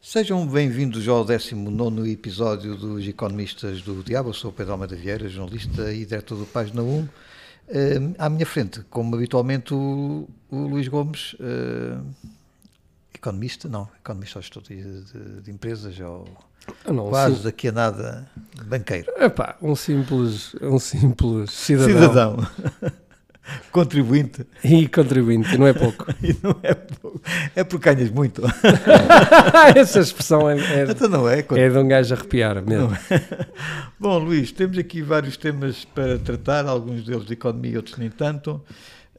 Sejam bem-vindos ao 19 episódio dos Economistas do Diabo. Eu sou o Pedro Almeida Vieira, jornalista e diretor do Página 1. Uh, à minha frente, como habitualmente, o, o Luís Gomes, uh, economista, não, economista de, de, de empresas, ou não, quase sim. daqui a nada banqueiro. Epá, um simples, um simples cidadão. Cidadão. Contribuinte. E contribuinte, não é pouco. e não é pouco. É porque ganhas muito. Essa expressão é, é, então não é, é de um gajo arrepiar mesmo. É. Bom, Luís, temos aqui vários temas para tratar, alguns deles de economia, outros nem tanto.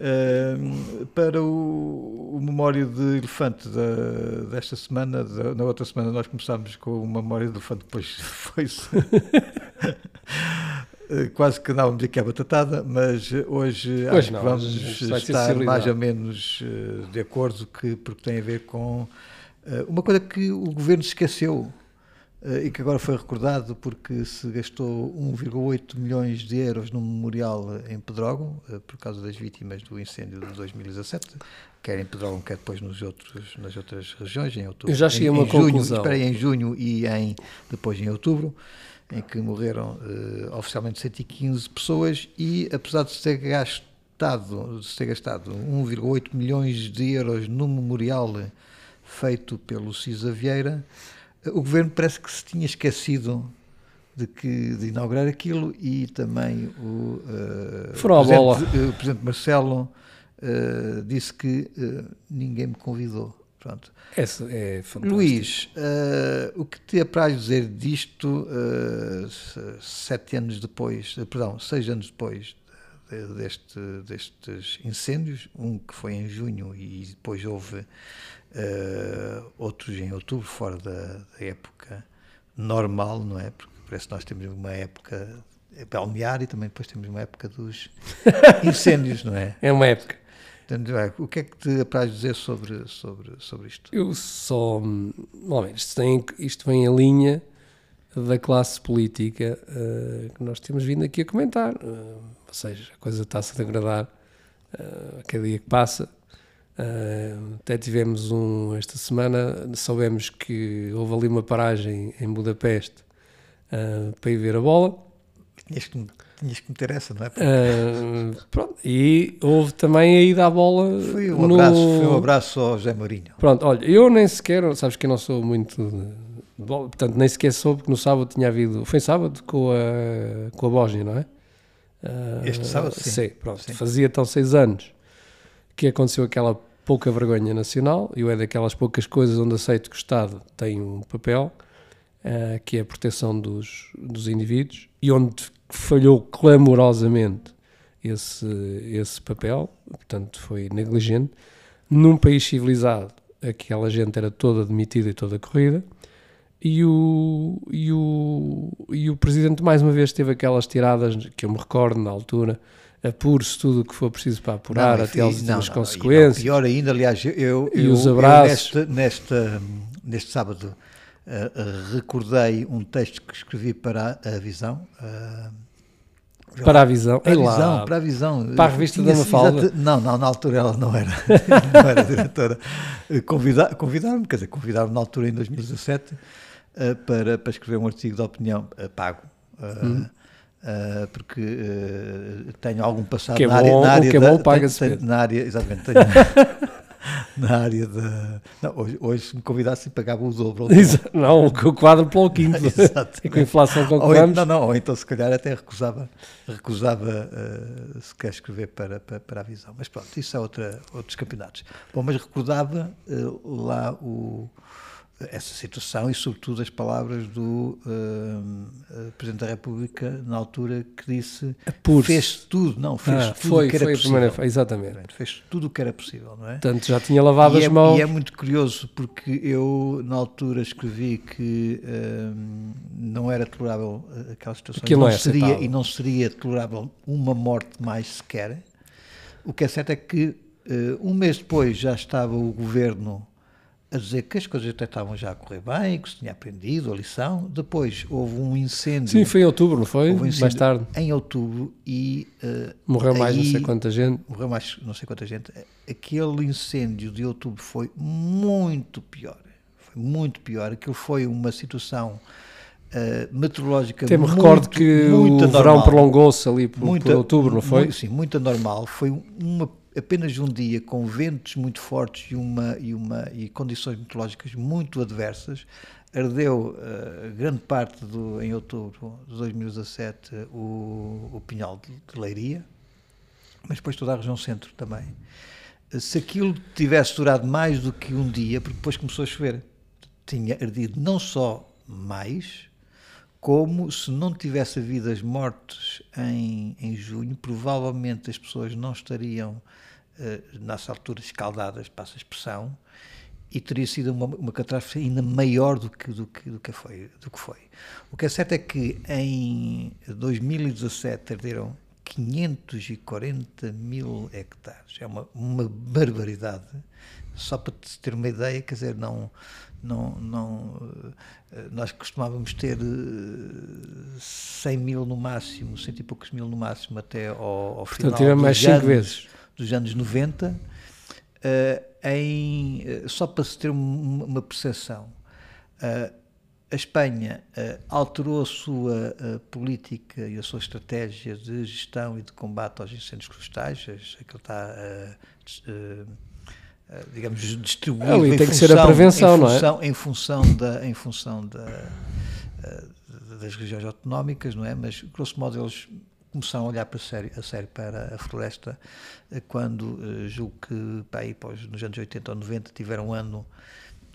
Uh, para o, o, Memória de Elefante da, desta semana, da, na outra semana nós começámos com o Memória de Elefante, depois foi-se quase que andávamos aqui à batatada, mas hoje pois acho não, que vamos estar mais ou menos eh, de acordo que, porque tem a ver com eh, uma coisa que o governo esqueceu e que agora foi recordado porque se gastou 1,8 milhões de euros no memorial em Pedrógão por causa das vítimas do incêndio de 2017, quer em Pedrógão, quer depois nos outros, nas outras regiões, em outubro. Eu já cheguei a uma em conclusão. Junho, esperei em junho e em, depois em outubro em que morreram uh, oficialmente 115 pessoas e apesar de se ter gastado, de ter gastado 1,8 milhões de euros no memorial feito pelo Cisa Vieira, uh, o governo parece que se tinha esquecido de, que, de inaugurar aquilo e também o, uh, presidente, o presidente Marcelo disse que ninguém me convidou. Pronto. Essa é. Luís, uh, o que te apraz dizer disto uh, sete anos depois, uh, perdão, seis anos depois de, deste, destes incêndios, um que foi em junho e depois houve outros em outubro, fora da, da, época normal, não é? Porque parece que nós temos uma época balnear e também depois temos uma época dos incêndios, não é? É uma época. O que é que te apraz dizer sobre, sobre, sobre isto? Eu só. Bom, isto, tem, isto vem em linha da classe política uh, que nós temos vindo aqui a comentar. Uh, ou seja, a coisa está-se a degradar uh, a cada dia que passa. Uh, até tivemos um. Esta semana soubemos que houve ali uma paragem em Budapeste para ir ver a bola. Tinhas que tinhas que meter essa, não é? Uh, pronto, e houve também a ida à bola. Foi um, no... abraço, foi um abraço ao José Mourinho. Pronto, olha, eu nem sequer, sabes que eu não sou muito de bola, portanto nem sequer soube que no sábado tinha havido. Foi sábado com a, com a Bósnia, não é? Uh, este sábado, sim. sim pronto, sim. Fazia então seis anos que aconteceu aquela pouca vergonha nacional, e é daquelas poucas coisas onde aceito que o Estado tem um papel, uh, que é a proteção dos, dos indivíduos, e onde falhou clamorosamente esse, esse papel, portanto foi negligente. Num país civilizado, aquela gente era toda demitida e toda corrida, e o, e o, e o presidente mais uma vez teve aquelas tiradas que eu me recordo na altura, apure-se tudo o que for preciso para apurar não, até às últimas consequências. Não, pior ainda, aliás, eu, e eu, os abraços. Eu neste, neste, neste sábado uh, recordei um texto que escrevi para a, Visão. Uh, para a visão, para a visão, para a visão. Para a revista da Mafalda? Não, não, na altura ela não era, não era diretora. Convidar, convidaram-me, quer dizer, convidaram-me na altura em 2017 uh, para, para escrever um artigo de opinião uh, pago. Uh, hum. porque tenho algum passado que é na, área, bom, na área que é bom, da, paga-se. Na área, exatamente, tenho, na área da. Não, hoje, hoje, se me convidassem, pagava o dobro. Não, o quadro para o quinto. Exato. E com a inflação com ou, Não, não, ou então se calhar até recusava, recusava uh, se quer escrever para, para, para, a visão. Mas pronto, isso é outra, outros campeonatos. Bom, mas recordava uh, lá o essa situação e, sobretudo, as palavras do uh, Presidente da República na altura que disse fez tudo, não, fez ah, tudo foi, o que era foi possível. Primeira, exatamente. Fez tudo o que era possível, não é? Portanto, já tinha lavado e as é, mãos. E é muito curioso porque eu, na altura, escrevi que uh, não era tolerável aquela situação. Aquilo não é seria, e não seria tolerável uma morte mais sequer. O que é certo é que uh, um mês depois já estava o governo a dizer que as coisas até estavam já a correr bem, que se tinha aprendido a lição. Depois houve um incêndio. Sim, foi em outubro, não foi? Um mais tarde. Em outubro e. Uh, morreu mais não sei quanta gente. Morreu mais não sei quanta gente. Aquele incêndio de outubro foi muito pior. Foi muito pior. Aquilo foi uma situação uh, meteorológica Até me muito, recordo que o verão prolongou-se ali por, Muita- por outubro, não foi? Muito, sim, muito anormal. Foi uma, apenas um dia com ventos muito fortes e, uma, e, uma, e condições meteorológicas muito adversas. Ardeu eh, grande parte do, em outubro de 2017 o, o Pinhal de, de Leiria, mas depois toda a região centro também. Se aquilo tivesse durado mais do que um dia, porque depois começou a chover, tinha ardido não só mais, como se não tivesse havido as mortes em, em junho, provavelmente as pessoas não estariam nessa altura escaldadas, passa a expressão, e teria sido uma, uma catástrofe ainda maior do que, do, que, do, que foi, do que foi. O que é certo é que em 2017 arderam 540 mil hectares. É uma, uma barbaridade. Só para te ter uma ideia, quer dizer, não, não, não, eh, nós costumávamos ter eh, 100 mil no máximo, 100 e poucos mil no máximo até ao, ao final dos mais cinco anos, vezes. Dos anos 90. eh, em, eh, só para se ter um- uma percepção, eh, a Espanha alterou a sua política e a sua estratégia de gestão e de combate aos incêndios florestais, aquilo está, digamos, distribuído Ali em tem que ser a função- prevenção, em não é? função, Em função, da, em função da, das regiões autonómicas, não é? Mas, grosso modo, eles começaram a olhar para sério, a sério para a floresta eh, quando, eh, julgo que, pá, aí, nos anos 80 ou 90, tiveram um ano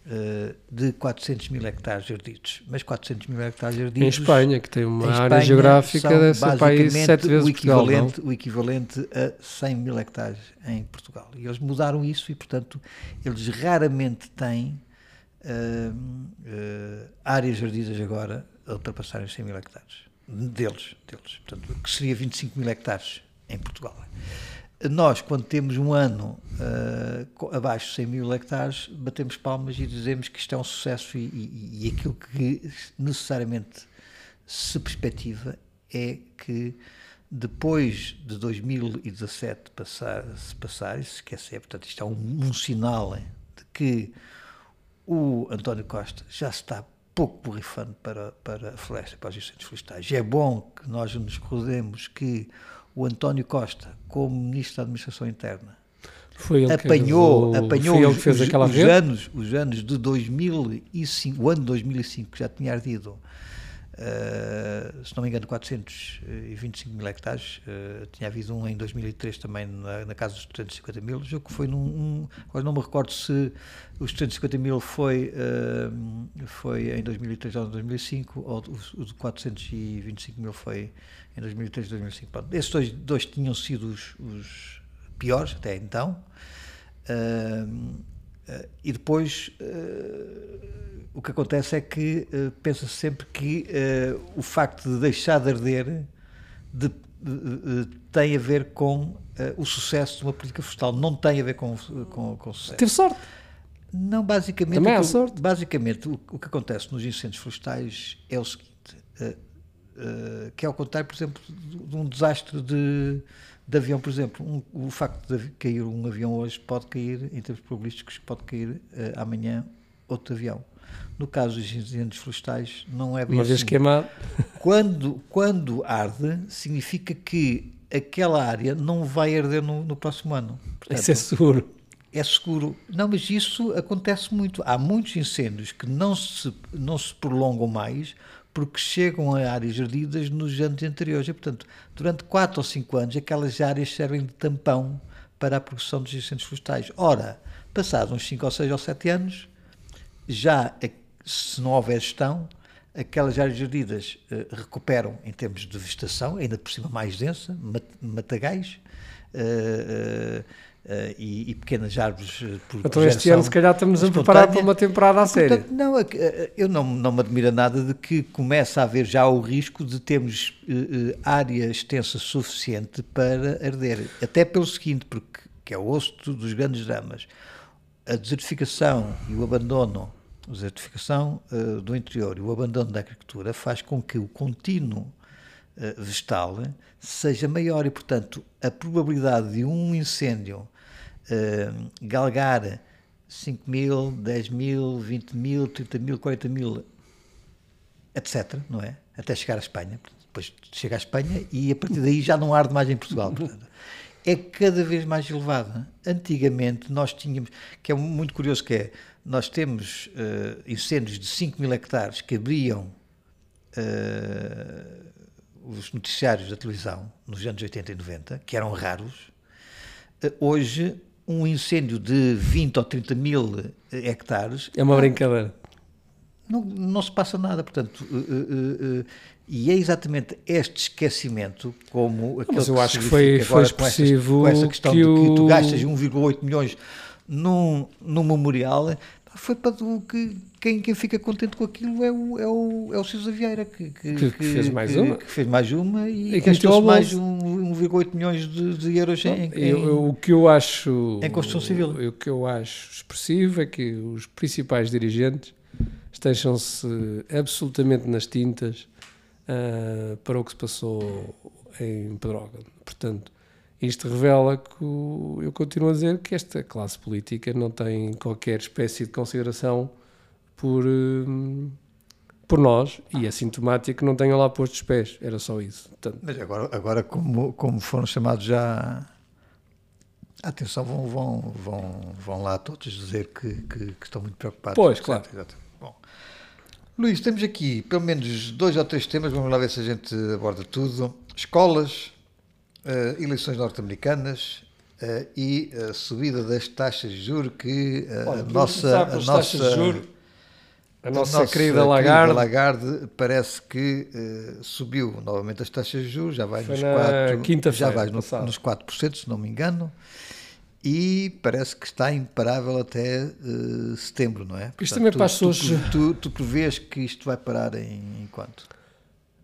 eh, de 400 mil hectares ardidos. Mas 400 mil hectares Em ardidos... Espanha, que tem uma em área Espanha geográfica para aí basicamente sete vezes o Portugal, equivalente, o equivalente a 100 mil hectares em Portugal. E eles mudaram isso e, portanto, eles raramente têm hum, eh, áreas ardidas agora a ultrapassarem os 100 mil hectares. Deles, deles. Portanto, que seria 25 mil hectares em Portugal. Nós, quando temos um ano co- abaixo de 100 mil hectares, batemos palmas e dizemos que isto é um sucesso e, e- e aquilo que necessariamente se perspectiva é que depois de 2017 passar, se passar se esquecer, portanto isto é um, um sinal de que o António Costa já está pouco borrifando para, para a floresta, para os incêndios florestais. É bom que nós nos recordemos que o António Costa, como Ministro da Administração Interna, Foi ele que apanhou, levou- apanhou foi ele os, que fez os- aquela os rede. anos, os anos de 2005, o ano de 2005 que já tinha ardido, eh, se não me engano, 425 mil hectares, eh, tinha havido um em 2003 também na, na casa dos 350 mil, o jogo foi num, um, agora não me recordo se os 350 mil foi, eh, foi em 2003 ou em 2005, ou o, de 425 mil foi em 2003 ou 2005. Pronto, esses dois, dois tinham sido os, os piores até então. Ahm, ah, e depois ah, o que acontece é que ah, pensa-se sempre que o facto de deixar de arder de- de- de- tem a ver com o sucesso de uma política florestal, não tem a ver com, com, com o sucesso. Teve sorte. Não, basicamente, Também há o sorte. basicamente o, o que acontece nos incêndios florestais é o seguinte, que é ao contrário, por exemplo, de, de um desastre de, de avião, por exemplo, um- o facto de cair um avião hoje pode cair, em termos probabilísticos, pode cair eh, amanhã outro avião. No caso dos incêndios florestais, não é bem Uma vez assim. queimado. Quando, quando arde, significa que aquela área não vai arder no, no próximo ano. Portanto, Isso é seguro. é seguro. Não, mas isso acontece muito. Há muitos incêndios que não se, não se prolongam mais porque chegam a áreas ardidas nos anos anteriores. E, portanto, durante 4 ou 5 anos, aquelas áreas servem de tampão para a produção dos incêndios florestais. Ora, passados uns 5 ou 6 ou 7 anos, já, eh, se não houver gestão, aquelas áreas ardidas eh, recuperam em termos de vegetação, ainda por cima mais densa, mat- matagais, eh, eh, eh, e, e pequenas árvores eh, por Então este ano se calhar estamos a preparar para uma temporada a sério. Portanto, não, eh, eu não, não me admira nada de que comece a haver já o risco de termos eh, área extensa suficiente para arder. Até pelo seguinte, porque que é o osso do- dos grandes dramas, a desertificação e o abandono, a desertificação eh, do interior e o abandono da agricultura faz com que o contínuo vegetal seja maior e, portanto, a probabilidade de um incêndio eh, galgar 5 mil, 10 mil, 20 mil, 30 mil, 40 mil, etc. Não é? Até chegar à Espanha. Depois chega à Espanha e a partir daí já não arde mais em Portugal. Portanto, é cada vez mais elevada. Antigamente nós tínhamos, que é muito curioso que é, nós temos uh, incêndios de 5 mil hectares que abriam uh, os noticiários da televisão nos anos 80 e 90, que eram raros. Uh, hoje, um incêndio de 20 ou 30 mil hectares... É uma brincadeira. Não, não se passa nada, portanto, e é exatamente este esquecimento, como aquele Mas eu que acho que foi, foi expressivo com, essa, com essa questão que o... que tu gastas 1,8 milhões num, num memorial, foi para o que quem, quem fica contente com aquilo é o, é o, é o Sousa Vieira, que, que, que, que fez mais uma. Que fez mais uma e, e gastou mais 1,8 milhões de, de euros em, em, eu, eu, O que eu acho. Em construção civil. O, o que eu acho expressivo é que os principais dirigentes estejam-se absolutamente nas tintas uh, para o que se passou em Pedrógão. Portanto, isto revela que o, eu continuo a dizer que esta classe política não tem qualquer espécie de consideração por, uh, por nós e é sintomático que não tenham lá posto os pés. Era só isso. Portanto, Mas agora, agora como, como foram chamados já. Atenção, vão, vão, vão, vão lá todos dizer que, que, que estão muito preocupados. Pois, claro. Exato. Luís, temos aqui pelo menos dois ou três temas, vamos lá ver se a gente aborda tudo. Escolas, uh, eleições norte-americanas uh, e a subida das taxas de juros que uh, Olha, a nossa, a nossa, a nossa, nossa querida Lagarde. Lagarde parece que subiu novamente as taxas de juros, já vai nos 4%, já vai no, nos 4%, se não me engano e parece que está imparável até uh, setembro, não é? Portanto, isto também tu, passou tu, tu, tu, prevês que isto vai parar em, em, quanto?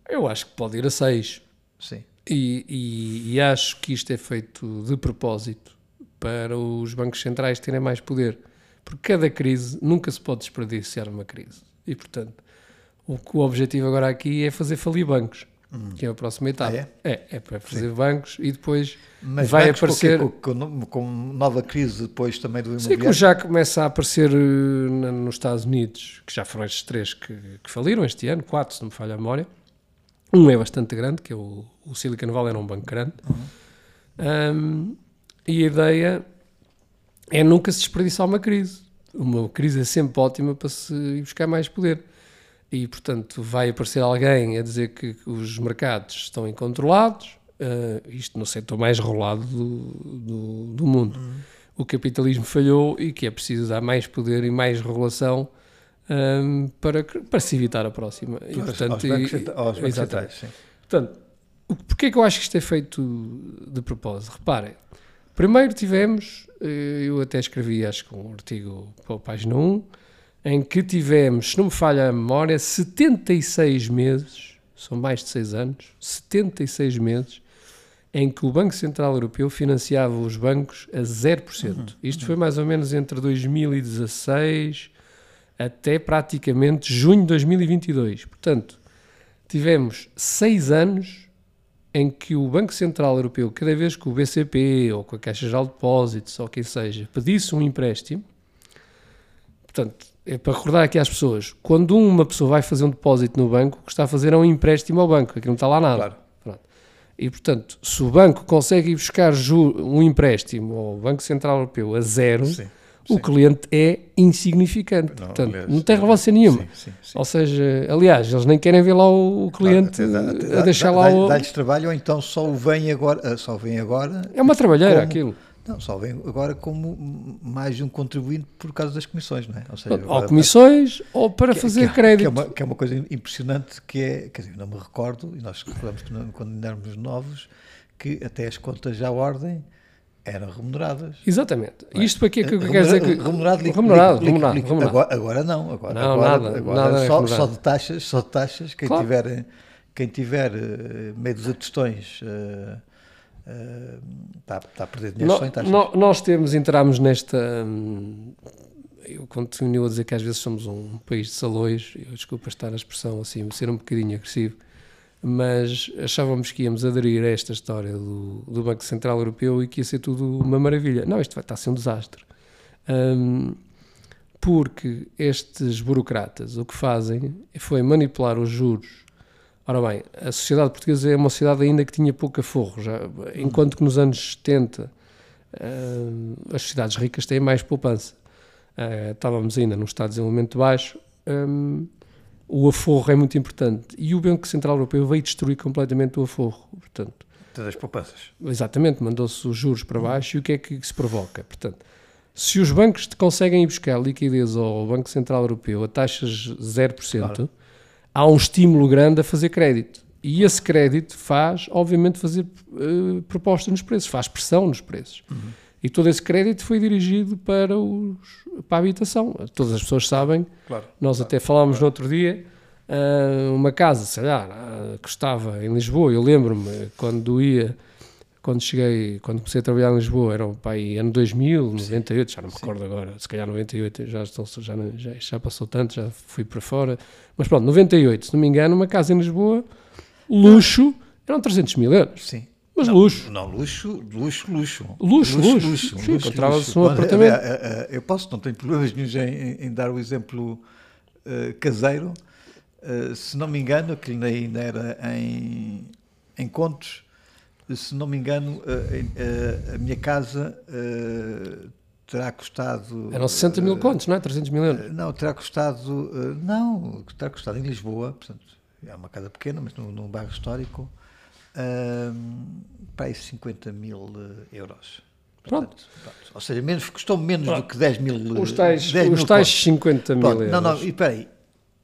Eu acho que pode ir a 6. Sim. E, e, e, acho que isto é feito de propósito para os bancos centrais terem mais poder. Porque cada crise nunca se pode desperdiciar uma crise. E, portanto, o, o objetivo agora aqui é fazer falir bancos. Hum. que é a próxima etapa. Ah, é? é? é, para fazer Sim. bancos e depois Mas vai aparecer. Com, com, nova crise depois também do imobiliário? Sim, como já começa a aparecer uh, nos Estados Unidos, que já foram estes três que, que, faliram este ano, quatro, se não me falha a memória. Um é bastante grande, que é o, o Silicon Valley, era um banco grande. Uhum. Um, e a ideia é nunca se desperdiçar uma crise. Uma crise é sempre ótima para se ir buscar mais poder e, portanto, vai aparecer alguém a dizer que os mercados estão incontrolados, uh, isto no setor mais rolado do, do, do mundo. Uhum. O capitalismo falhou e que é preciso dar mais poder e mais regulação um, para, para se evitar a próxima. E, portanto, aos bancos, e, aos bancos centrais, sim. Portanto, porquê é que eu acho que isto é feito de propósito? Reparem, primeiro tivemos, eh, eu até escrevi, acho que um artigo para a página 1, em que tivemos, se não me falha a memória, 76 meses, são mais de 6 anos, 76 meses, em que o Banco Central Europeu financiava os bancos a 0%. Uhum, Isto uhum. foi mais ou menos entre 2016 até praticamente junho de 2022. Portanto, tivemos 6 anos em que o Banco Central Europeu, cada vez que o BCP ou com a Caixa Geral de Depósitos ou quem seja, pedisse um empréstimo, portanto, é para recordar aqui às pessoas, quando uma pessoa vai fazer um depósito no banco, o que está a fazer é um empréstimo ao banco, aqui não está lá nada. Claro. E, portanto, se o banco consegue ir buscar um empréstimo ao Banco Central Europeu a zero, sim, o sim. cliente é insignificante. Não, portanto, aliás, não tem relevância nenhuma. Sim, ou seja, aliás, eles nem querem ver lá o, cliente dá, a deixar dá, lá o... Dá-lhes trabalho ou então só o vem agora... Só vem agora é uma trabalheira como, aquilo. Não, só vem agora como mais um contribuinte por causa das comissões, não é? Ou, seja, ou comissões ou para que, fazer que, crédito. Que é, uma, que é, uma, coisa impressionante que é, quer dizer, não me recordo, e nós recordamos que quando éramos novos, que até as contas já à ordem eram remuneradas. Exatamente. É? Isto para quê que quer dizer que... Remunerado, remunerado, remunerado, remunerado. Agora, agora, não. Agora, não, agora, nada, agora nada é só, só, de taxas, só de taxas, quem claro. tiver, quem tiver uh, meio dos tostões... Uh, está, está a perder dinheiro no, só em taxas. No, nós temos, entramos nesta. Hum, eu continuo a dizer que às vezes somos um país de salões, eu desculpa estar a expressão assim, ser um bocadinho agressivo, mas achávamos que íamos aderir a esta história do, do Banco Central Europeu e que ia ser tudo uma maravilha. Não, isto vai estar a ser um desastre. Um, porque estes burocratas o que fazem foi manipular os juros. Ora bem, a sociedade portuguesa é uma sociedade ainda que tinha pouco aforro, já, enquanto que nos anos 70 uh, as sociedades ricas têm mais poupança. Uh, estávamos ainda num estado de desenvolvimento baixo, um, o aforro é muito importante. E o Banco Central Europeu veio destruir completamente o aforro. Portanto, das poupanças. Exatamente, mandou-se os juros para baixo e o que é que se provoca? Portanto, se os bancos conseguem ir buscar liquidez ao Banco Central Europeu a taxas 0%, claro. há um estímulo grande a fazer crédito. E esse crédito faz, obviamente, fazer uh, proposta nos preços, faz pressão nos preços. Uhum. E todo esse crédito foi dirigido para, os, para a habitação. Todas as pessoas sabem, claro, nós claro, até falámos claro. no outro dia, uh, uma casa, sei lá, uh, que estava em Lisboa, eu lembro-me quando ia, quando cheguei, quando comecei a trabalhar em Lisboa, era o pai ano 2000, 98, já não me recordo Sim. agora, se calhar 98, já, estou, já, já, já passou tanto, já fui para fora, mas pronto, 98, se não me engano, uma casa em Lisboa, luxo, eram 300 mil euros. Sim. Mas não, luxo. Não, luxo, luxo, luxo. Luxo, luxo. luxo, luxo Encontrava-se um apartamento. Eu posso, não tenho problemas nenhum em, em, dar o exemplo uh, caseiro. Uh, se não me engano, aquilo ainda era em, em contos, se não me engano, uh, a minha casa terá custado. Eram 60 mil contos, não é? 300 mil euros. Não, terá custado. não, terá custado em Lisboa, portanto, é uma casa pequena, mas num, num bairro histórico um, para aí 50 mil eh, euros. Portanto, pronto. pronto. Ou seja, menos, custou menos pronto. do que 10 mil Os tais, 10 os mil tais 50 mil euros. Não, não, e espera aí.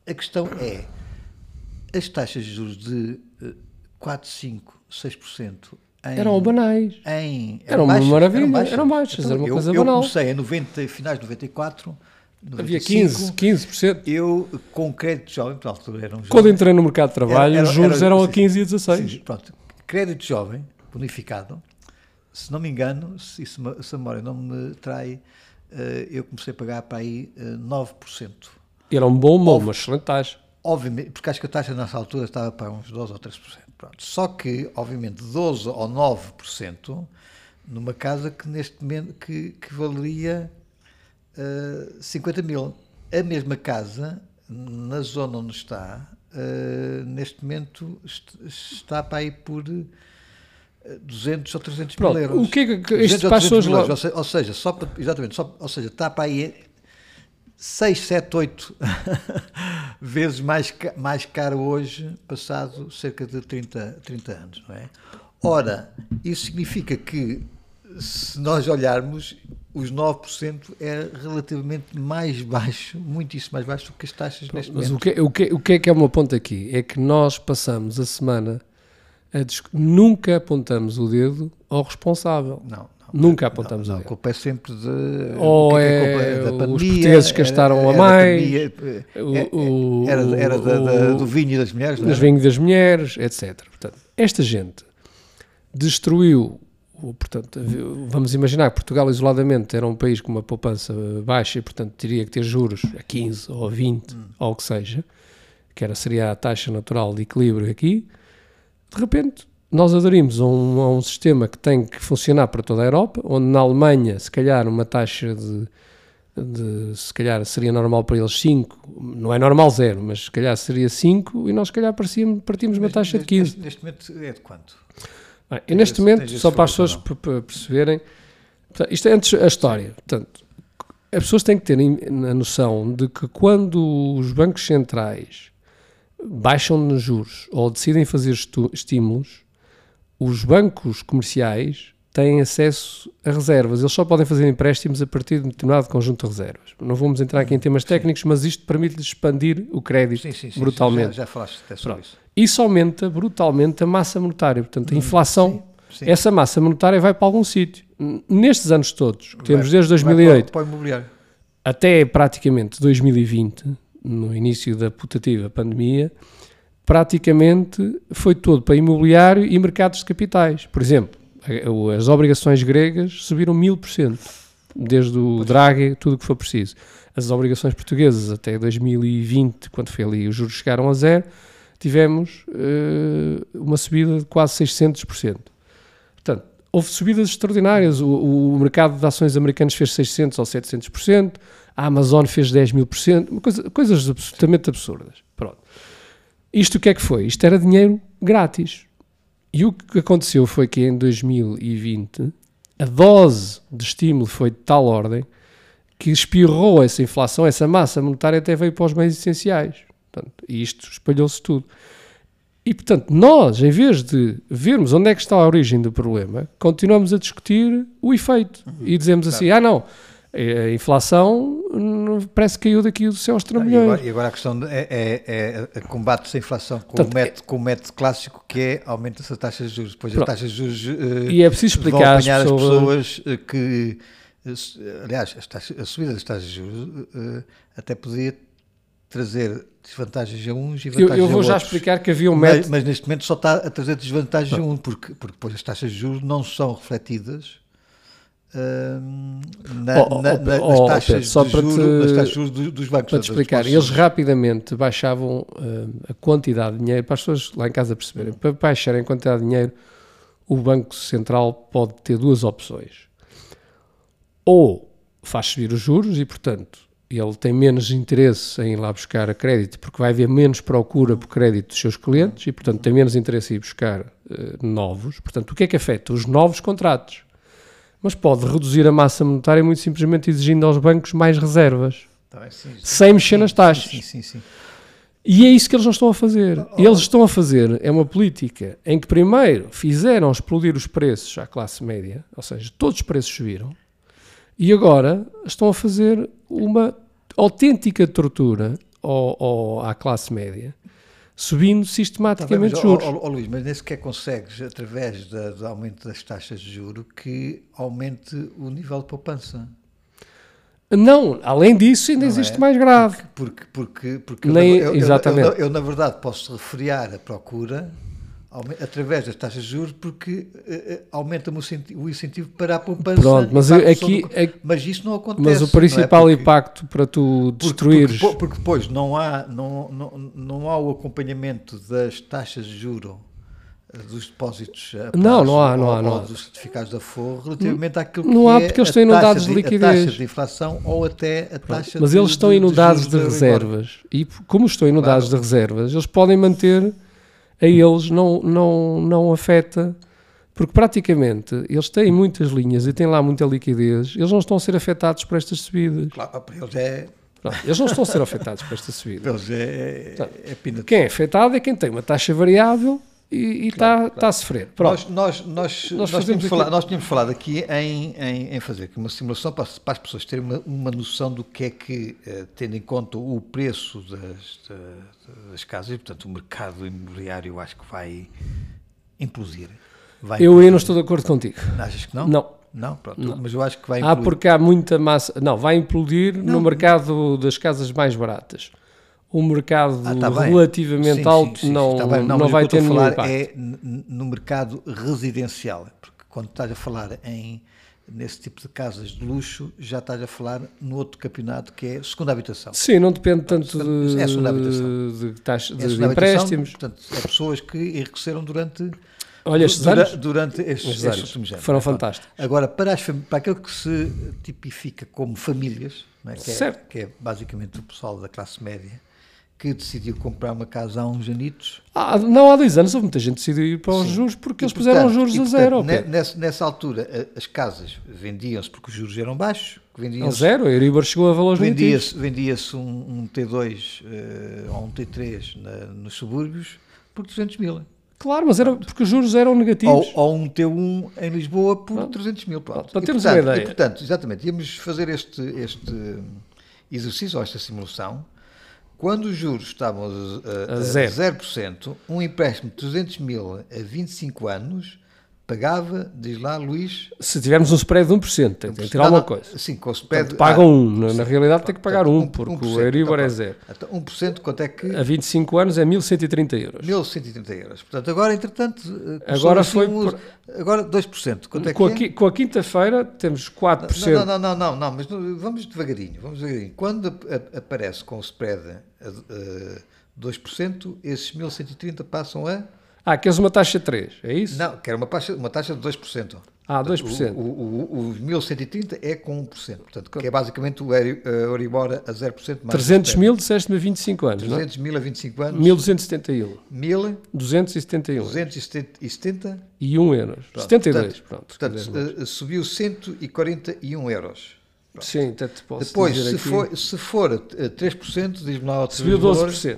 A questão é, as taxas de juros de 4, 5, 6% em, eram banais. Em, eram, eram uma baixas, maravilha, eram baixas, eram baixas então, era uma eu, coisa eu banal. Eu comecei em 90, finais de 94 95, Havia 15, 15%. Eu, com crédito jovem, por altura era um jovem. Quando entrei no mercado de trabalho, era, era, os juros era, eram a 15 e a 16. Sim, pronto. Crédito jovem, bonificado, se não me engano, se, se a memória não me trai, eh, eu comecei a pagar para aí 9%. Eh, era um bom, bom uma excelente taxa. Obviamente, porque acho que a taxa nessa altura estava para uns 12 ou 13%. Pronto. Só que, obviamente, 12 ou 9% numa casa que neste momento que, que valeria 50 eh, mil. A mesma casa, na zona onde está, uh, neste momento está para aí por 200 ou 300 Pronto, mil euros. O que é que este pessoas lá... Ou, ou seja, só para, exatamente, só, ou seja, está para aí 6, 7, 8 vezes mais, mais caro hoje, passado cerca de 30, 30 anos, não é? Ora, isso significa que se nós olharmos, os 9% é relativamente mais baixo, muitíssimo mais baixo do que as taxas neste Mas momento. o que, o, que, o que é que é o meu ponto aqui? É que nós passamos a semana a nunca apontamos o dedo ao responsável. Não. Nunca apontamos não, não, a culpa é sempre de. Ou é, é pandemia, os portugueses gastaram era, a mais. Pandemia, o, era, era da, da, do vinho e das mulheres, não é? vinho das mulheres, etc. Portanto, esta gente destruiu portanto, vamos imaginar que Portugal isoladamente era um país com uma poupança baixa e, portanto, teria que ter juros a 15 ou a 20, hum. ou o que seja, que era, seria a taxa natural de equilíbrio aqui. De repente, nós aderimos a um, a um sistema que tem que funcionar para toda a Europa, onde na Alemanha, se calhar, uma taxa de, de se calhar seria normal para eles 5, não é normal zero, mas se calhar seria 5 e nós se calhar partíamos, partimos uma taxa de 15. Neste, neste momento é de quanto? Bem, e neste momento, só para as pessoas perceberem, isto é antes a história. Portanto, as pessoas têm que ter a noção de que quando os bancos centrais baixam nos juros ou decidem fazer estímulos, os bancos comerciais têm acesso a reservas. Eles só podem fazer empréstimos a partir de um determinado conjunto de reservas. Não vamos entrar aqui em temas técnicos, mas isto permite-lhes expandir o crédito sim, sim, sim, brutalmente. Já, já falaste até sobre Pronto. isso. Isso aumenta brutalmente a massa monetária. Portanto, a hum, inflação, sim, sim. essa massa monetária vai para algum sítio. Nestes anos todos, que temos desde 2008 para, para até praticamente 2020, no início da putativa pandemia, praticamente foi todo para imobiliário e mercados de capitais. Por exemplo, as obrigações gregas subiram mil por cento, desde o Draghi, tudo o que for preciso. As obrigações portuguesas até 2020, quando foi ali, os juros chegaram a zero, tivemos uh, uma subida de quase 600%. Portanto, houve subidas extraordinárias. O, o, mercado de ações americanas fez 600% ou 700%. a Amazon fez 10 mil por cento, coisa- coisas absolutamente absurdas. Pronto. Isto o que é que foi? Isto era dinheiro grátis. E o que aconteceu foi que em 2020 a dose de estímulo foi de tal ordem que espirrou essa inflação, essa massa monetária até veio para os bens essenciais. Portanto, e isto espalhou-se tudo. E, portanto, nós, em vez de vermos onde é que está a origem do problema, continuamos a discutir o efeito. E dizemos assim, ah não, a inflação parece que caiu daqui do céu aos E trambolhões. agora, e agora a questão de- é, é, é combate-se a inflação com, Portanto, o método, com o método clássico que é aumenta-se a taxa de juros. Depois Pronto. a taxa de juros eh, E é preciso explicar às as pessoas... pessoas eh, que, eh, aliás, as taxas- a subida das taxas de juros eh, até podia trazer desvantagens a uns e vantagens eu vou a já outros. explicar que havia um Mas, método... mas neste momento só está a trazer desvantagens a um, porque, porque depois as taxas de juros não são refletidas hum, na- Oh, oh, na- oh, na- oh, nas Pedro, taxas só de para te- juros, nas taxas de juros do- dos bancos. Para te dos explicar, eles rapidamente baixavam hum, a quantidade de dinheiro, para as pessoas lá em casa perceberem, para baixarem a quantidade de dinheiro, o Banco Central pode ter duas opções. Ou faz subir os juros e, portanto, ele tem menos interesse em ir lá buscar a crédito, porque vai haver menos procura por crédito dos seus clientes e, portanto, tem menos interesse em ir buscar eh, novos. Portanto, o que é que afeta? Os novos contratos. Mas pode reduzir a massa monetária muito simplesmente exigindo aos bancos mais reservas Tá sim, sim. sem mexer nas taxas. Sim, sim, sim. E é isso que eles não estão a fazer. Eles estão a fazer é uma política em que primeiro fizeram explodir os preços à classe média, ou seja, todos os preços subiram, e agora estão a fazer uma autêntica tortura ao, ao- à classe média, subindo Tá bem, mas, sistematicamente ó, juros. ó, ó, Luís, mas nem sequer consegues, através da- do aumento das taxas de juro, que aumente o nível de poupança. Não, além disso, ainda Não existe é? mais grave. Porque, porque, porque eu, Nem- na- eu, eu- exatamente. eu- eu, na verdade, posso refriar a procura através das taxas de juros porque eh, eh, aumenta-me o, incenti- o incentivo para a poupança. Pronto, mas aqui- do- aqui- mas isso não acontece. Mas o é? principal Porque- impacto para tu destruires. Porque, porque depois não há, não, não, não há o acompanhamento das taxas de juro eh, dos depósitos a Não, não prazo há, não há, não há. dos certificados da Forro relativamente àquilo não que há é porque eles a estão inundados de A liquidez. taxa de inflação ou até a taxa Mas de- eles estão de- inundados de, juros Euribor. reservas. E como estão inundados Claro. de reservas, eles podem manter a eles, não, não, não afeta. Porque praticamente eles têm muitas linhas e têm lá muita liquidez, eles não estão a ser afetados por estas subidas. Claro, para eles é, Pronto, eles não estão a ser afetados por esta subida. para eles é, é, é. Quem é afetado é quem tem uma taxa variável e, está está a sofrer. Pronto. Nós, nós, nós, Nós tínhamos falado, nós tínhamos falado aqui em, em, em fazer uma simulação para, as- para as pessoas terem uma, uma noção do que é que, eh, tendo em conta o preço das, da- das casas, e portanto o mercado imobiliário eu acho que vai implodir. Vai Eu implodir. não estou de acordo contigo. Achas que não? Não. Não? Pronto, mas eu acho que vai Ah, implodir. porque há muita massa. Não, vai implodir no mercado das casas mais baratas. O mercado Ah, tá relativamente Sim, alto sim, sim, não, tá não, mas o vai ter nenhum falar impacto. é no mercado residencial, porque quando estás a falar em nesse tipo de casas de luxo, já estás a falar no outro campeonato que é segunda habitação. Sim, não depende tanto de, É segunda habitação. de, de É habitação, empréstimos. portanto, é pessoas que enriqueceram durante, Olha, estes dura- anos, durante estes, estes anos últimos anos. foram Pronto. fantásticos. Agora, para, as, para aquilo que se tipifica como famílias, não é? Que, é, que é basicamente o pessoal da classe média, que decidiu comprar uma casa há uns anitos, Ah, não, há dois anos houve muita gente que decidiu ir para os Sim. juros porque E, eles puseram os portanto, juros e, a portanto, zero. ne- Pedro. nessa, nessa altura, a- as casas vendiam-se porque os juros eram baixos, A zero, a Euribor chegou a valores vendia-se vendia um, um T2 eh, ou um T3 na- nos subúrbios por 200 mil. Claro, mas era porque os juros eram negativos. Ou, ou um T1 em Lisboa por 300 mil. Pronto. Para E, termos portanto, uma ideia. E, portanto, exatamente, íamos fazer este, este exercício ou esta simulação. Quando os juros estavam a, a, A a zero. 0%, um empréstimo de 200 mil a 25 anos pagava, diz lá Luís, Se tivermos um spread de 1%, tem, tem que tirar alguma coisa. Sim, com o spread. Portanto, pagam ah, um. Na, na realidade tem que pagar portanto, um, porque o 1%, Euribor é zero. Então, 1% quanto é que? A 25 anos é 1130 euros. 1130 euros. Portanto, agora, entretanto. eh, Agora assim foi um uso- Agora 2%. Quanto é com, que a, é? com a quinta-feira temos 4%. Não, não, não, não, não, mas não- vamos devagarinho, vamos devagarinho. Quando ap- ap- aparece com o spread a, a 2%, esses 1130 passam a. Ah, queres uma taxa 3, é isso? Não, quero uma taxa, uma taxa de 2%. Ah, 2%. O, o, o, o 1130 é com 1%, portanto, que é basicamente o Euribor a 0% mais 300 o mil, disseste-me a 25 anos, 300 mil a 25 não é? anos, 1271. 1270 271. e E 1 euros. Pronto, 72, pronto. portanto, quiseres. eh, subiu 141 euros. Sim, até te posso Depois, se aqui, for, se for eh, 3%, diz-me lá outro subiu valor. 12%.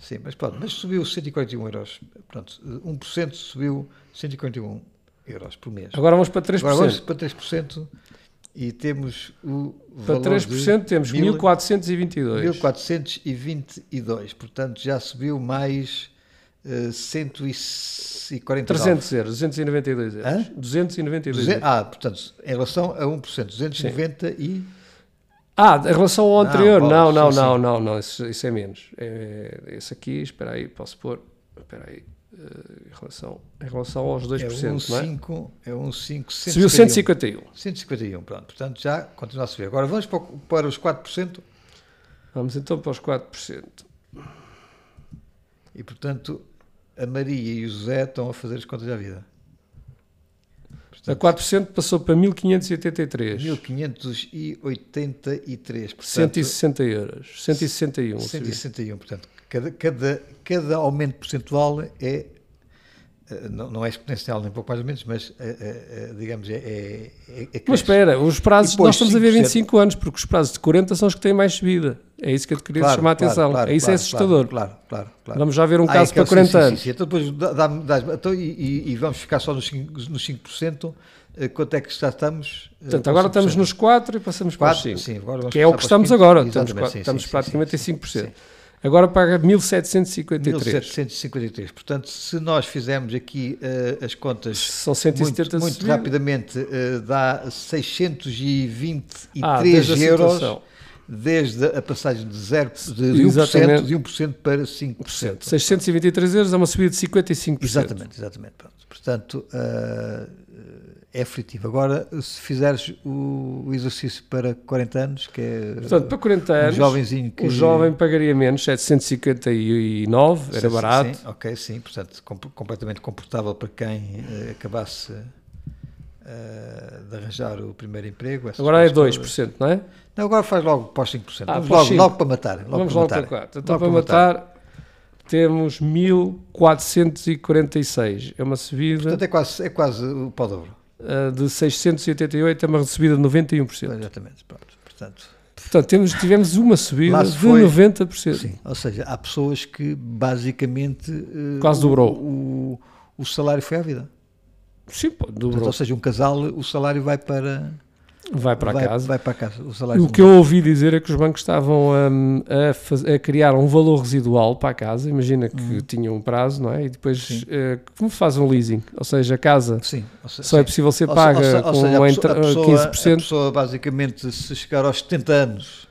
Sim, mas pronto, mas subiu 141 euros. Pronto, 1% subiu 141 euros por mês. Agora vamos para 3%. Agora vamos para 3% e temos o para valor 3% de temos mil- 1422. 1422, portanto já subiu mais eh, 149. 300 euros, 292 euros. Hã? 292 Duze- euros. Ah, portanto, em relação a 1%, 290 e... Ah, em relação ao anterior, não, não, não, não, não, isso, é menos. É, esse aqui, espera aí, posso pôr, espera aí, eh, em relação, em relação aos 2%, É um não é? 5, é um 5, Subiu 151. 151, pronto. Portanto, já continua a subir. Agora vamos para, para os 4% Vamos então para os 4%. e, portanto, a Maria e o José estão a fazer as contas da vida. A 4% passou para 1583. 1583, portanto, 160 euros. 161. subiu. 161. Portanto, cada, cada, cada aumento percentual é, não, não é exponencial, nem pouco mais ou menos, mas, eh, eh, eh, digamos, é, é, é, é Mas espera, os prazos, nós estamos a ver 5%. 25 anos, porque os prazos de 40 são os que têm mais subida. É isso que eu te queria Claro, chamar a claro, atenção. claro, é isso é claro, assustador. Claro, claro, claro. Vamos já ver um Ah, caso é para que- 40 sim, anos. sim, sim. Então, depois dá- dá-me- dá-me- então, e, e- vamos ficar só nos 5%, nos 5% eh, quanto é que já estamos? eh, Portanto, agora estamos 5%? nos 4 e passamos para os Quatro, 5. sim, agora vamos que é o que para os estamos quinze. agora. Estamos, sim, estamos sim, praticamente sim, em 5%. sim. Agora paga 1753. 1753. Portanto, se nós fizermos aqui eh, as contas São 170 muito, muito rapidamente, eh, dá 623 Ah, desde euros desde a passagem de, zero, de, de 1%, Exatamente. de 1% para 5%. 623 euros é uma subida de 55%. Exatamente, exatamente. Pronto. Portanto, ah, é aflitivo. Agora, se fizeres o, exercício para 40 anos, que é Portanto, para 40 um anos, jovenzinho que... o jovem pagaria menos, 759, era Sim, barato. Sim, ok, sim. Portanto, com- completamente comportável para quem eh, acabasse eh, de arranjar o primeiro emprego. Agora é coisas todas. 2%, não é? Não, agora faz logo para os 5%. Ah, Vamos logo, logo para matar. Logo Vamos para logo matar. para 4. Então, Logo para matar, temos 1446. É uma subida Portanto, é quase, é quase o pau de ah, de 688, é uma subida de 91%. Exatamente. Pronto. Portanto, Portanto, temos, tivemos uma subida de foi- 90%. sim. Ou seja, há pessoas que basicamente. eh, Quase o- dobrou. O, o salário foi à vida. Sim, pô, Portanto, dobrou. ou seja, um casal, o salário vai para. Vai para vai, casa. Vai para casa. O salário O que eu ouvi dizer é que os bancos estavam hum, a, faz- a criar um valor residual para a casa. Imagina que tinham um prazo, não é? E depois, eh, como faz um leasing? Ou seja, a casa Sim. ou se- só é possível ser paga com seja, a pessoa- a pessoa, 15%. A pessoa, basicamente, se chegar aos 70 anos.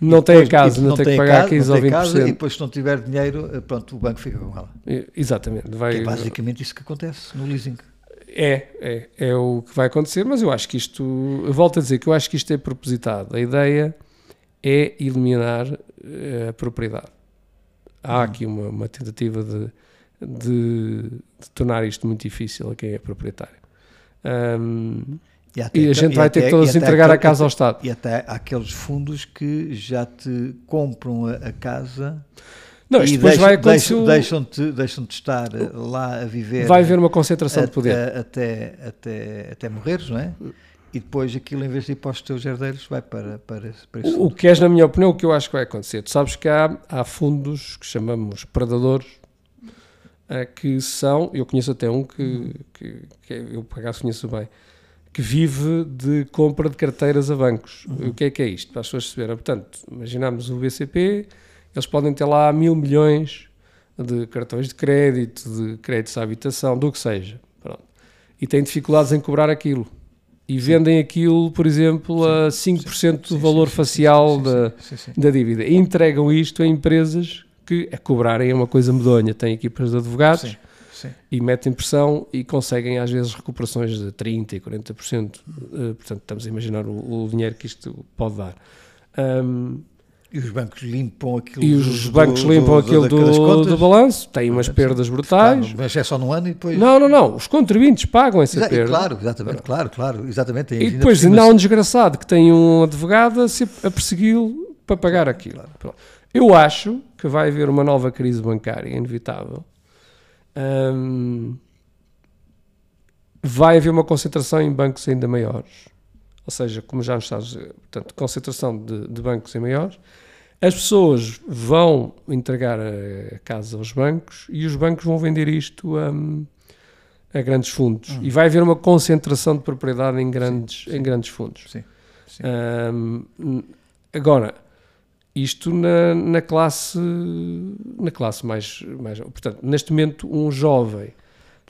não e tem a depois- casa, e não tem que a pagar casa, 15 não ou tem casa, 20%. E depois, se não tiver dinheiro, eh, pronto, o banco fica com ela. Exatamente. Que Vai, é basicamente isso que acontece no leasing. É, é, é o que vai acontecer, mas eu acho que isto, volto a dizer que eu acho que isto é propositado. A ideia é eliminar eh, a propriedade. Há Uhum. aqui uma, uma tentativa de, de, de tornar isto muito difícil a quem é proprietário. Ahm, E, até e a gente vai ter até- que todos entregar a casa ao Estado. E até aqueles fundos que já te compram a, a casa Não, e isto depois deixam, vai acontecer. deixam, deixam-te, deixam-te estar eh, lá a viver vai haver uma concentração de até, poder. até, até, até morreres, não é? E depois aquilo, em vez de ir para os teus herdeiros, vai para, para, esse- para esse O, o que és, na minha opinião, o que eu acho que vai acontecer. Tu sabes que há, há fundos que chamamos predadores, eh, que são, eu conheço até um que, que, que eu por acaso conheço bem, que vive de compra de carteiras a bancos. O que é que é isto? Para as pessoas perceberem. Portanto, imaginamos o BCP, eles podem ter lá mil milhões de cartões de crédito, de créditos à habitação, do que seja. Pronto. E têm dificuldades em cobrar aquilo. E vendem aquilo, por exemplo, a 5% do Sim, valor sim, sim, facial sim, da, sim, sim, sim. da dívida. E entregam isto a empresas que a cobrarem é uma coisa medonha. Têm equipas de advogados Sim, sim. e metem pressão e conseguem às vezes recuperações de 30% e 40%. Eh, portanto, estamos a imaginar o, o dinheiro que isto pode dar. Ahm, E os bancos limpam aquilo. E os do, bancos do, limpam do, aquilo do, do, balanço, têm umas perdas brutais. Claro, mas é só num ano e depois. Não, não, não. Os contribuintes pagam essa Exa perda. Claro, exatamente, claro, claro, exatamente. E depois ainda há um desgraçado que tem um advogado a, a persegui-lo para pagar aquilo. Claro. Eu acho que vai haver uma nova crise bancária, inevitável. Hum, vai haver uma concentração em bancos ainda maiores. Ou seja, como já nos está a dizer, portanto, concentração de, de bancos em maiores. As pessoas vão entregar a casa aos bancos e os bancos vão vender isto a, a grandes fundos. Uhum. E vai haver uma concentração de propriedade em grandes, sim, sim. Em grandes fundos. Sim, um, agora, isto na, na, classe na classe mais, mais. Portanto, neste momento, um jovem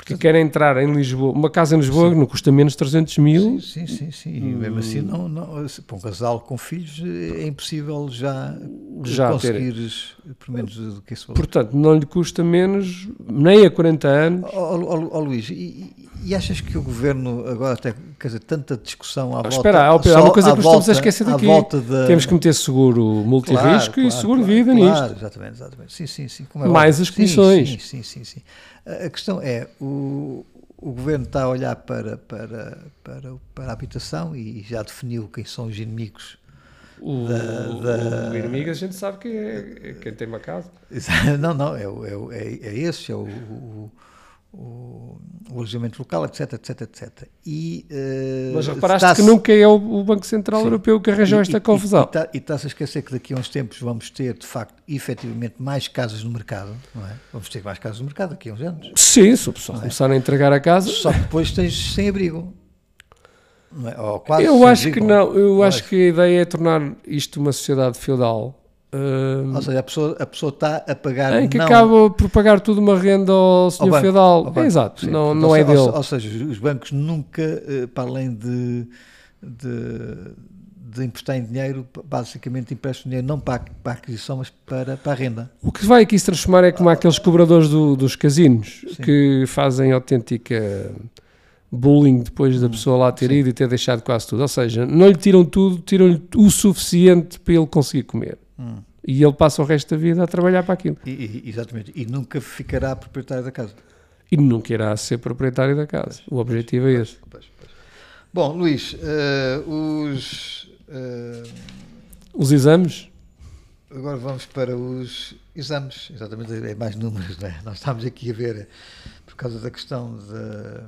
porque querem entrar em Lisboa, uma casa em Lisboa sim. não custa menos de 300 mil. Sim, sim, sim. sim. E mesmo assim, não, não, para um casal com filhos é impossível já, já conseguires ter. pelo menos do que esse valor. Portanto, não lhe custa menos, nem a 40 anos. Ó oh, oh, oh, Luís, e, e, achas que o governo agora tem quer dizer, tanta discussão à ah, volta. Espera, há, há uma coisa que nós estamos a esquecer daqui. Da... Temos que meter seguro multirrisco claro, claro, e seguro claro, vida claro, nisto. Exatamente, exatamente. Sim, sim, sim. É Mais as comissões. Sim, sim, sim, sim. A questão é, o, o governo está a olhar para, para, para, para a habitação e já definiu quem são os inimigos o, da, da... o inimigo a gente sabe que é, é quem tem uma casa. Não, não, é, é, é, é esse, é o, o, o, o alojamento local, etc, etc, etc. E, uh, Mas reparaste que nunca é o, Banco Central sim, Europeu que arranjou esta e, confusão. E está-se a esquecer que daqui a uns tempos vamos ter, de facto, efetivamente, mais casas no mercado, não é? Vamos ter mais casas no mercado daqui a uns anos. Sim, se o pessoal é? começar a entregar a casa... Só que depois tens sem abrigo. É? eu acho abrigo, que não, eu acho que a ideia é tornar isto uma sociedade feudal Uh, Ou seja, a pessoa, a pessoa está a pagar. Em que não... acaba por pagar tudo uma renda ao senhor ao feudal. É, exato, Sim, não, não é dele. Ou, ou, seja, os bancos nunca, eh, para além de, de, de emprestar em dinheiro, basicamente emprestam dinheiro não para, para a aquisição, mas para, para a renda. O que vai aqui se transformar é como aqueles cobradores do, dos casinos Sim. que fazem autêntica bullying depois da hum, pessoa lá ter Sim. ido e ter deixado quase tudo. Ou seja, não lhe tiram tudo, tiram-lhe o suficiente para ele conseguir comer. Hum. E ele passa o resto da vida a trabalhar para aquilo. E, e, exatamente. E nunca ficará proprietário da casa. E nunca irá ser proprietário da casa. Pois, o objetivo pois, é esse. Pois, Bom, Luís, uh, os. Uh, os exames? Agora vamos para os exames, exatamente, é mais números, não é? Nós estamos aqui a ver, por causa da questão de,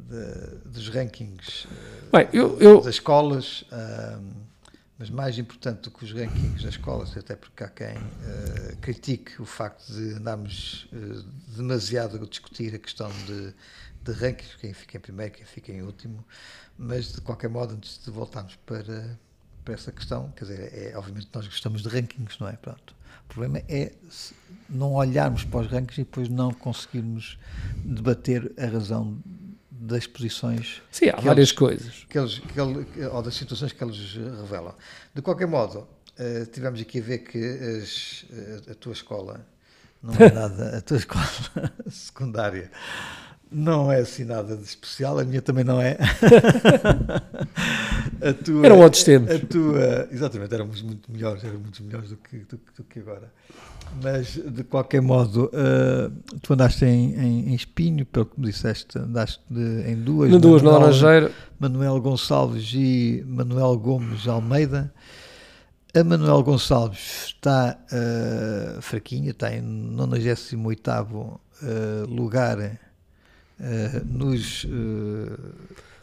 de dos rankings Bem, eu, eu... das escolas. Mas mais importante do que os rankings das escolas, até porque há quem uh, critique o facto de andarmos uh, demasiado a discutir a questão de, de rankings, quem fica em primeiro, quem fica em último, mas de qualquer modo, antes de voltarmos para, para essa questão, quer dizer, é, obviamente nós gostamos de rankings, não é? Pronto. O problema é não olharmos para os rankings e depois não conseguirmos debater a razão das posições. Sim, há várias eles, coisas. Que eles, que ele, ou das situações que eles revelam. De qualquer modo, uh, tivemos aqui a ver que as, a, a tua escola não é nada, a tua escola secundária não é assim nada de especial, a minha também não é. a tua, Eram outros tempos. A tua, exatamente, éramos muito melhores, éramos muito melhores do que, do, do que agora. Mas, de qualquer modo, uh, tu andaste em, em, em, Espinho, pelo que me disseste, andaste de, em duas. Em duas, Manuel, na Laranjeira. Manuel Gonçalves e Manuel Gomes Almeida. A Manuel Gonçalves está uh, fraquinha, está em 98 uh, eh, lugar uh, nos.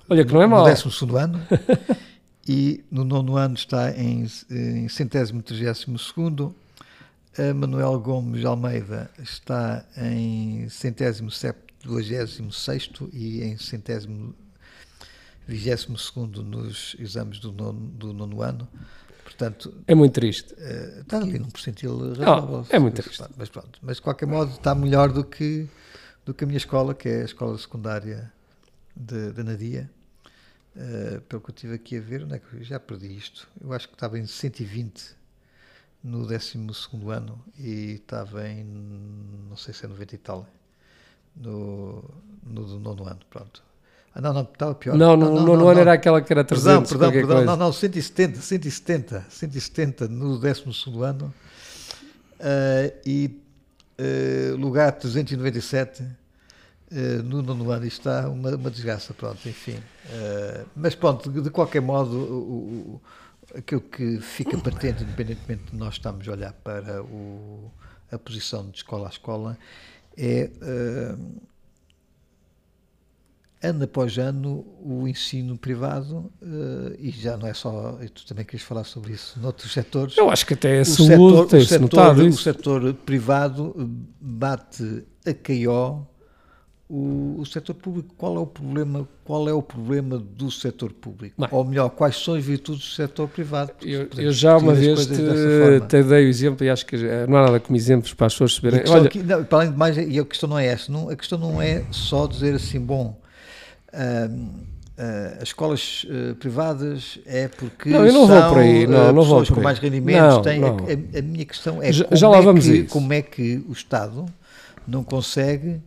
Olha que não é mal. No 12 ano. e no nono ano está em, em centésimo, trigésimo segundo a Manuel Gomes Almeida está em centésimo duagésimo sexto e em centésimo vigésimo segundo nos exames do nono, do nono ano. Portanto, é muito triste. Uh, está ali num percentil razoável. é muito triste. Mas pronto, mas de qualquer modo está melhor do que, do que a minha escola, que é a escola secundária de, de Nadia. Uh, pelo que eu estive aqui a ver, onde é que já perdi isto? Eu acho que estava em 120 no 12 ano e estava em, não sei se é 90 e tal, no, no nono ano, pronto. Ah, não, não, estava pior. Não, não, não, não, era aquela que era 300, Perdão, perdão, perdão. Não, não, 170, 170, 170 no 12 ano eh, e eh, lugar 397 eh, no nono ano. Está uma, uma desgraça, pronto, enfim. Eh, mas pronto, de, de qualquer modo, o, o- aquilo que fica patente, independentemente de nós estarmos a olhar para o- a posição de escola a escola, é. Eh, ano após ano o ensino privado, eh, e já não é só, e tu também queres falar sobre isso, noutros setores, Eu acho que até a o saúde setor, o, setor, notado o setor privado bate a caió o, o setor público. Qual é o problema? Qual é o problema do setor público? Bem. Ou melhor, quais são as virtudes do setor privado? Eu, eu já uma vez te, te dei o exemplo e acho que eh, não há nada como exemplos para as pessoas questão Olha, aqui- não, para além de mais, e a questão não é essa, não, a questão não é só dizer assim, bom, as escolas ah, privadas é porque Não, eu não vou são por aí, não, ah, não vou pessoas com mais rendimentos. Não, têm- não. A, a minha questão é Já- como, já lá é vamos que, como é que o Estado não consegue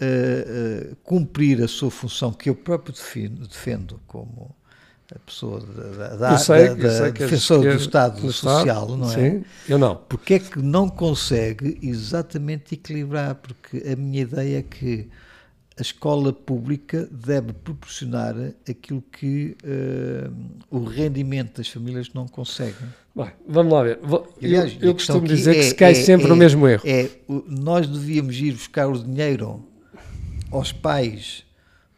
ah, ah, cumprir a sua função que eu próprio defino- defendo como a pessoa da, da, sei, da, da defensora do as- Estado do Estado, social, não é? Sim, eu não. Porque é que não consegue exatamente equilibrar? Porque a minha ideia é que a escola pública deve proporcionar aquilo que eh, o rendimento das famílias não conseguem. Bem, vamos lá ver. Vou- Aliás, eu eu costumo dizer que é- se cai é- sempre no é- mesmo erro. É, nós devíamos ir buscar o dinheiro aos pais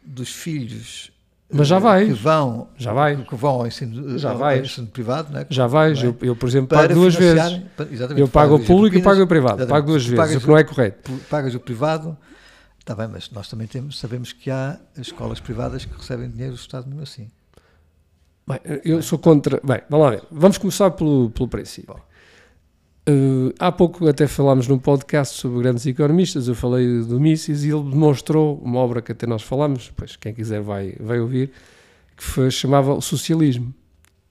dos filhos Mas já eh, vai. que vão, Já vai. que vão ao ensino, Já ao vai. ensino privado, não é? Já vais, Não é? eu, eu, por exemplo, Para pago duas vezes. para- Eu pago o público e pago o privado. Pago duas vezes, o que não é correto. pagas o privado, está bem, mas nós também temos, sabemos que há escolas privadas que recebem dinheiro do Estado mesmo assim. Bem, eu sou contra. Bem, vamos lá ver. Vamos começar pelo, pelo princípio. Uh, há pouco até falámos num podcast sobre grandes economistas. Eu falei do Mises e ele demonstrou uma obra que até nós falámos, pois quem quiser vai, vai ouvir, que foi, chamava o Socialismo.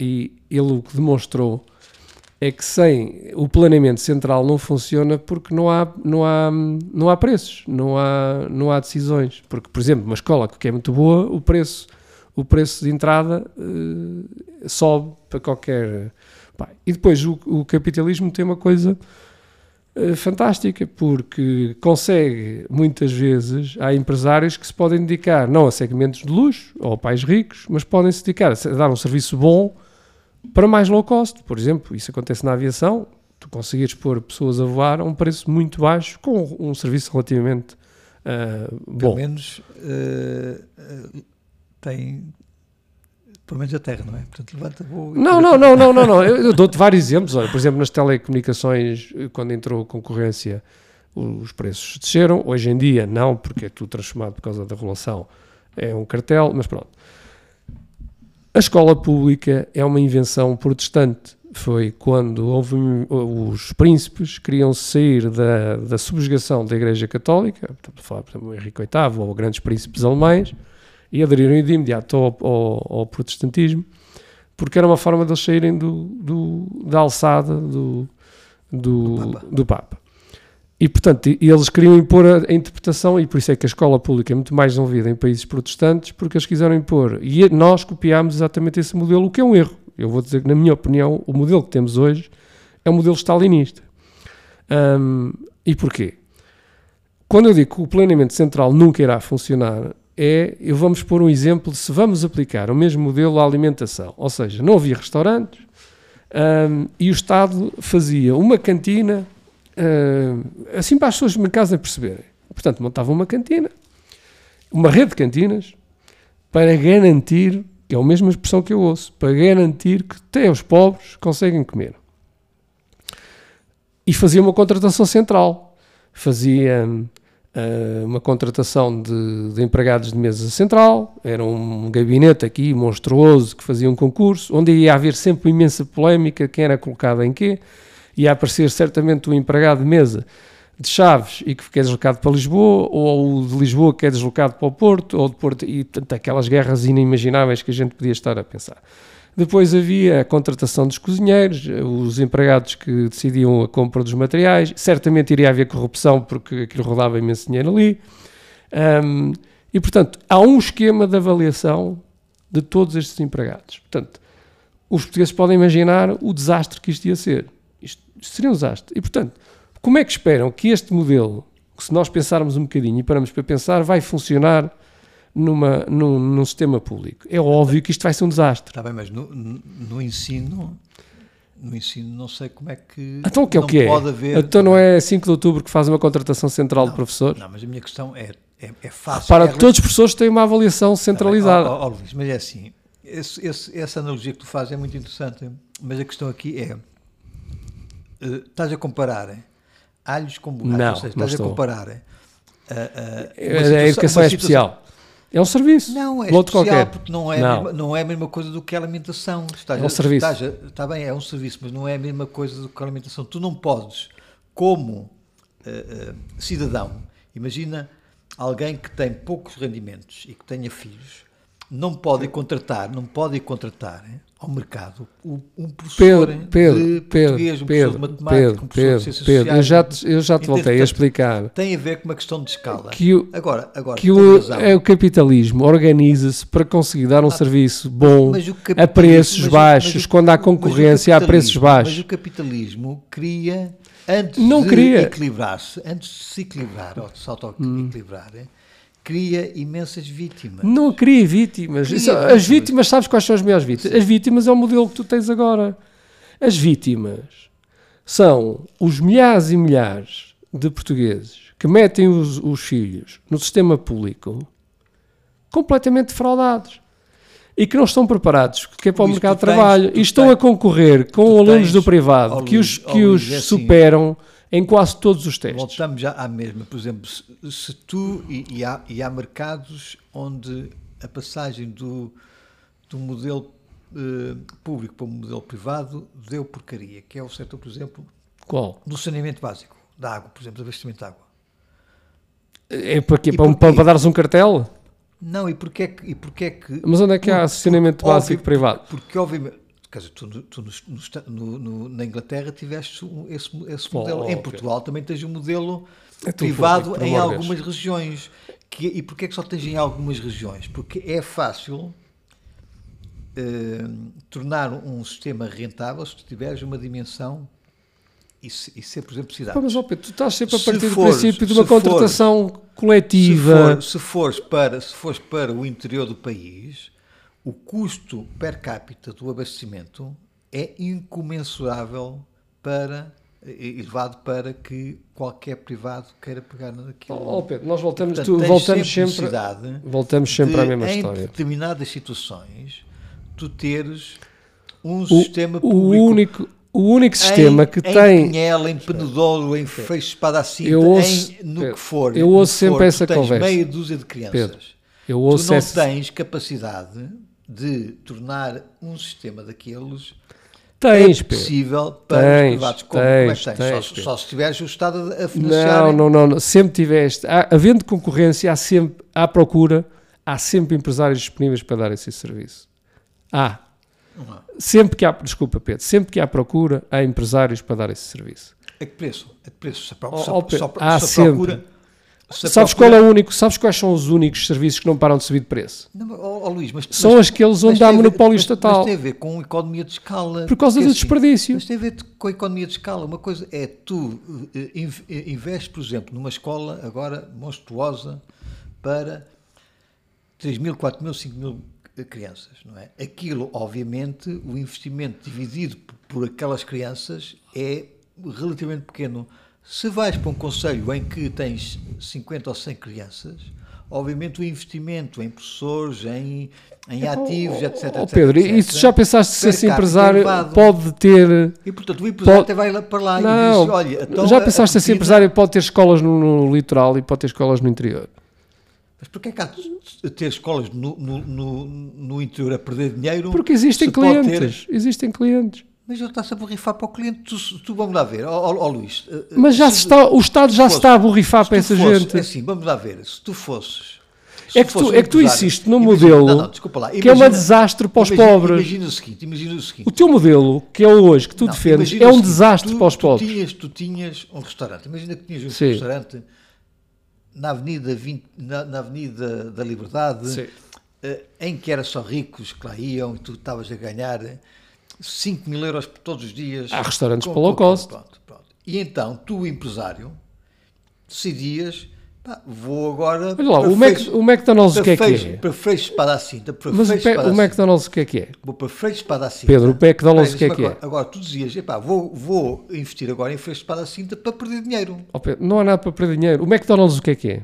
E ele o que demonstrou é que sem o planeamento central não funciona porque não há, não há, não há preços, não há, não há decisões. Porque, por exemplo, uma escola que é muito boa, o preço, o preço de entrada eh, sobe para qualquer. Pá, E depois o, o capitalismo tem uma coisa eh, fantástica, porque consegue, muitas vezes, há empresários que se podem dedicar não a segmentos de luxo ou a pais ricos, mas podem se dedicar a dar um serviço bom para mais low cost. Por exemplo, isso acontece na aviação, tu conseguires pôr pessoas a voar a um preço muito baixo com um serviço relativamente Pelo bom. menos eh, eh, tem pelo menos a terra, não é? Portanto, levanta voo. Não, não, não, não, não, não. Eu, dou-te vários exemplos. Olha, por exemplo, nas telecomunicações, quando entrou a concorrência, os preços desceram. Hoje em dia, não, porque é tudo transformado por causa da regulação. É um cartel, mas pronto. A escola pública é uma invenção protestante. Foi quando houve os príncipes queriam sair da, da subjugação da Igreja Católica, estamos a falar, por exemplo, o Henrique VIII ou grandes príncipes alemães, e aderiram de imediato ao, ao- ao protestantismo porque era uma forma de eles saírem do, do- da alçada do, do, Do Papa. do Papa. E, portanto, eles queriam impor a, interpretação, e por isso é que a escola pública é muito mais desenvolvida em países protestantes, porque eles quiseram impor. E nós copiámos exatamente esse modelo, o que é um erro. Eu vou dizer que, na minha opinião, o modelo que temos hoje é um modelo stalinista. Ahm, e porquê? Quando eu digo que o planeamento central nunca irá funcionar, é, eu vamos pôr um exemplo se vamos aplicar o mesmo modelo à alimentação. Ou seja, não havia restaurantes ahm, e o Estado fazia uma cantina, assim para as pessoas de casa perceberem. Portanto, montava uma cantina, uma rede de cantinas, para garantir, que é a mesma expressão que eu ouço, para garantir que até os pobres conseguem comer. E fazia uma contratação central. Fazia ah, uma contratação de, de empregados de mesa central, era um gabinete aqui monstruoso que fazia um concurso, onde ia haver sempre imensa polémica, quem era colocado em quê, ia aparecer certamente o empregado de mesa de Chaves e que é deslocado para Lisboa, ou o de Lisboa que é deslocado para o Porto, ou de Porto, e portanto, aquelas guerras inimagináveis que a gente podia estar a pensar. Depois havia a contratação dos cozinheiros, os empregados que decidiam a compra dos materiais. Certamente iria haver corrupção porque aquilo rodava imenso dinheiro ali. Ahm, E, portanto, há um esquema de avaliação de todos estes empregados. Portanto, os portugueses podem imaginar o desastre que isto ia ser. Seria um desastre. E, portanto, como é que esperam que este modelo, que se nós pensarmos um bocadinho e paramos para pensar, vai funcionar numa, num, num sistema público? É óbvio que isto vai ser um desastre. Está bem, mas no, no, no ensino, no ensino não sei como é que. Então o que é o não que é? Pode haver, Então não é 5 de outubro que faz uma contratação central de professores? Não, mas a minha questão é, é, é fácil. Para é todos os professores têm uma avaliação centralizada. Ó, ó, ó, Luís, mas é assim, esse- esse- essa analogia que tu fazes é muito interessante, mas a questão aqui é, eh, estás a comparar alhos com borrachos, Não, seja, não estás a estou. comparar eh, a- a- situação- a educação é situação- especial. É um serviço. Não, é especial qualquer. porque não é, Não. A mesma, não é a mesma coisa do que a alimentação. Estás É um a- serviço. estás a- Está bem, é um serviço, mas não é a mesma coisa do que a alimentação. Tu não podes, como eh, eh, cidadão, imagina alguém que tem poucos rendimentos e que tenha filhos, não pode contratar, não pode contratar eh, ao mercado um professor Pedro, Pedro, de Pedro, português, um Pedro, professor de matemática, Pedro, um professor Pedro, de ciências Pedro, eu sociais. já te, eu já te voltei a explicar Tem a ver com uma questão de escala. que o, agora, agora que o, é o capitalismo organiza-se para conseguir dar um serviço bom a preços mas baixos, mas o- quando há concorrência a preços baixos. Mas o capitalismo cria, antes Não de equilibrar-se, antes de se equilibrar, ou de se auto-equilibrar, eh, cria imensas vítimas. Não cria vítimas. Cria as vítimas. vítimas, sabes quais são as melhores vítimas? As vítimas é o modelo que tu tens agora. As vítimas são os milhares e milhares de portugueses que metem os, os filhos no sistema público completamente defraudados e que não estão preparados que é para o Luís, mercado de tens- trabalho tu e estão tens- a concorrer com alunos tens- do privado que os, que os Luís, é assim. Em quase todos os testes. Voltamos já à mesma. Por exemplo, se, se tu. E, e há, e há mercados onde a passagem do, do modelo eh, público para o modelo privado deu porcaria, que é o setor, por exemplo, Qual? do saneamento básico, da água, por exemplo, do abastecimento de água. É para quê? Para, um- para, um cartel? Não, e porquê é que. E porquê é que Mas onde é que há saneamento óbvio, básico privado? Porque, obviamente, quer dizer, tu, tu no- no no- na Inglaterra tiveste esse, esse modelo. oh, em. Portugal também tens um modelo É privado em algumas regiões. Que, e porquê é que só tens em algumas regiões? Porque é fácil eh, tornar um sistema rentável se tu tiveres uma dimensão e, se, e ser, por exemplo, cidade. Mas, ó Pedro, tu estás sempre a Se partir do fores- princípio de se uma contratação Se, coletiva. for, se, fores para, se fores para o interior do país, o custo per capita do abastecimento é incomensurável para elevado para que qualquer privado queira pegar naquilo. Ó Pedro, nós voltamos, Portanto, tu- voltamos sempre sempre, voltamos sempre de, à mesma em história. determinadas situações, tu teres um O, sistema o público único, o único sistema em, que em tem. Pinhel, em Penedouro, em Freixo Espada Cinta, Eu ouço- em, no Pedro, que for. eu ouço sempre for, essa tu tens conversa. meia dúzia de crianças. Pedro, Eu tu ouço não essa. tens capacidade de tornar um sistema daqueles Tens, é possível para Tens, os privados. Como, como é tens, tens? tens, só, só se tiveres o Estado a financiar. Não, não, não, não. Sempre tiveste. Há, havendo concorrência, há sempre, há procura, há sempre empresários disponíveis para dar esse serviço. Há. Sempre que há, desculpa Pedro, sempre que há procura, há empresários para dar esse serviço. A que preço? A que preço? Se a, pro- Ó, se a- ó, Pedro, se a- há se a sempre. procura. se a Sabes procura- qual é o único, sabes quais são os únicos serviços que não param de subir de preço? Não, ó, ó, Luís, mas, São mas- aqueles onde há ver- monopólio mas- estatal. Mas tem a ver com economia de escala. Por causa porque do assim, desperdício. Mas tem a ver com a economia de escala. Uma coisa é tu eh, eh, investes, por exemplo, numa escola agora monstruosa para 3 mil, 4 mil, 5 mil eh, crianças, não é? Aquilo, obviamente, o investimento dividido por aquelas crianças é relativamente pequeno. Se vais para um conselho em que tens 50 ou 100 crianças, obviamente o investimento em professores, em, em ativos, etc, etc, Pedro, etc, e se já pensaste se esse empresário pode ter. E portanto o empresário Pode- até vai lá para lá e Não, diz, olha, então já pensaste se esse empresário pode ter escolas no, no litoral e pode ter escolas no interior? Mas porquê é que há de ter escolas no, no, no, interior a perder dinheiro? Porque existem clientes. Existem clientes. Mas ele está-se a borrifar para o cliente. Tu, tu vamos lá ver, ó ó- ó, Luís. eh, eh, Mas já se está, o Estado já se está a borrifar para tu essa fosses- gente. É assim, vamos lá ver. Se tu fosses. se É que tu- fosses é que tu insistes num imagina- modelo não, não, lá, que é um imagina- desastre para os imagina- pobres. Imagina o seguinte: imagina o seguinte. O teu modelo, que é o hoje, que tu Não, defendes, imagina é um seguinte, desastre tu- para os tu pobres. Tinhas, tu tinhas um restaurante. Imagina que tinhas um Sim. restaurante na Avenida, 20, na, na Avenida da Liberdade, Sim. eh, em que era só ricos que lá iam e tu estavas a ganhar 5 mil euros por todos os dias. Há restaurantes Com- para low cost. Pronto, pronto. E então, tu, empresário, decidias, vou agora. Olha lá, o, Mac, o McDonald's o que é que é? Para Freixo Espada à Cinta. Para Mas o, Pe-. McDonald's o que é que é? Vou para Freixo Espada à Cinta. Pedro, o McDonald's o que é que é? agora, tu dizias, epá, vou, vou investir agora em Freixo Espada à Cinta para perder dinheiro. Ó Pedro, não há nada para perder dinheiro. O McDonald's o que é que é?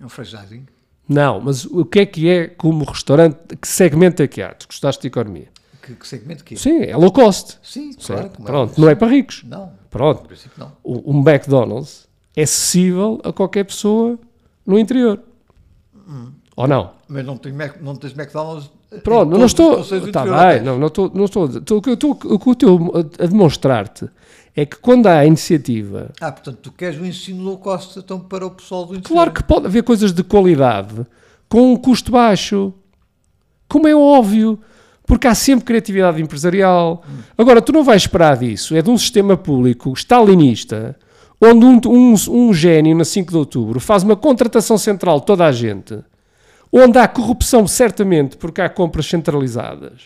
É um franchising. Não, mas o que é que é como restaurante? Que segmento é que há? Tu gostaste de economia? Que, que segmento que é? Sim, é low cost. Sim, claro. Como Pronto, não é para ricos. Não, Pronto. não. O, o McDonald's é acessível a qualquer pessoa no interior. Ou não? Mas não, tem Mac, não tens McDonald's. em Pronto, não estou. Está bem, tens. não, não estou. Não estou, estou- estou- o que eu estou a demonstrar-te é que quando há a iniciativa Ah, portanto, tu queres um ensino low cost então para o pessoal do interior. Claro que pode haver coisas de qualidade com um custo baixo, como é óbvio, porque há sempre criatividade empresarial. Agora, tu não vais esperar disso, é de um sistema público stalinista, onde um, um, um gênio, na 5 de outubro, faz uma contratação central de toda a gente, onde há corrupção, certamente, porque há compras centralizadas,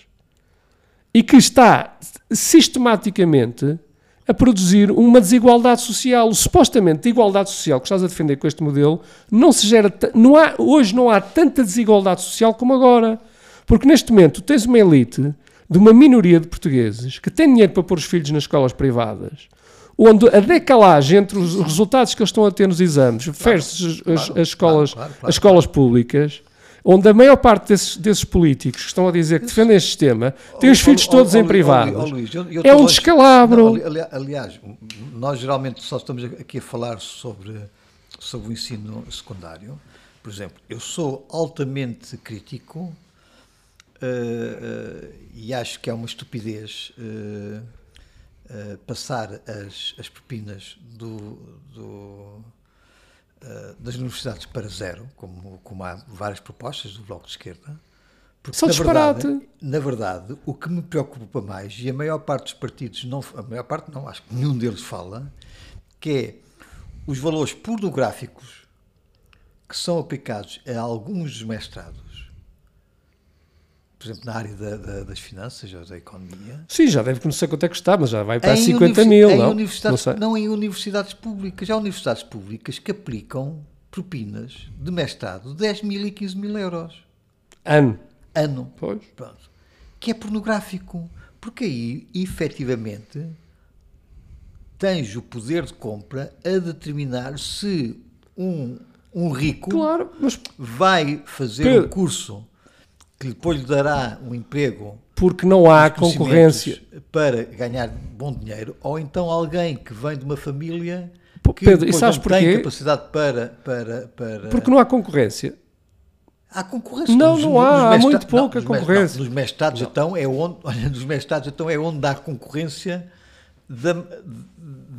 e que está sistematicamente a produzir uma desigualdade social. Supostamente de igualdade social que estás a defender com este modelo não se gera. Não há, hoje não há tanta desigualdade social como agora. Porque neste momento tens uma elite de uma minoria de portugueses que tem dinheiro para pôr os filhos nas escolas privadas, onde a decalagem entre os resultados que eles estão a ter nos exames versus as, claro, as escolas, claro, claro, claro, as escolas públicas, onde a maior parte desses, desses políticos que estão a dizer que defendem este sistema têm os filhos todos em eu É um descalabro. Não, aliás, nós geralmente só estamos aqui a falar sobre, sobre o ensino secundário. Por exemplo, eu sou altamente crítico eh, e acho que é uma estupidez eh, passar as, as propinas do, do, das universidades para zero, como, como há várias propostas do Bloco de Esquerda. Porque, Só na disparate. verdade, na verdade, o que me preocupa mais, e a maior parte dos partidos, não, a maior parte não, acho que nenhum deles fala, que é os valores pornográficos que são aplicados a alguns dos mestrados, por exemplo, na área da- da- das finanças ou da economia, Sim, já deve, sei quanto é que está, mas já vai para em 50 universi- mil, não? Não não em universidades públicas. Há universidades públicas que aplicam propinas de mestrado de 10 mil e 15 mil euros Ano. ano. Pois. Pronto. Que é pornográfico. Porque aí, efetivamente, tens o poder de compra a determinar se um, um rico Claro, mas vai fazer Pedro. um curso que depois lhe dará um emprego porque não há concorrência. para ganhar bom dinheiro, ou então alguém que vem de uma família que Pedro, e sabes não tem porquê? capacidade para, para, para... Porque não há concorrência. Há concorrência. Não, Nos- não há, há muito pouca mes- concorrência. Não, nos mestrados então é onde, olha, nos mestrados então é onde há concorrência da,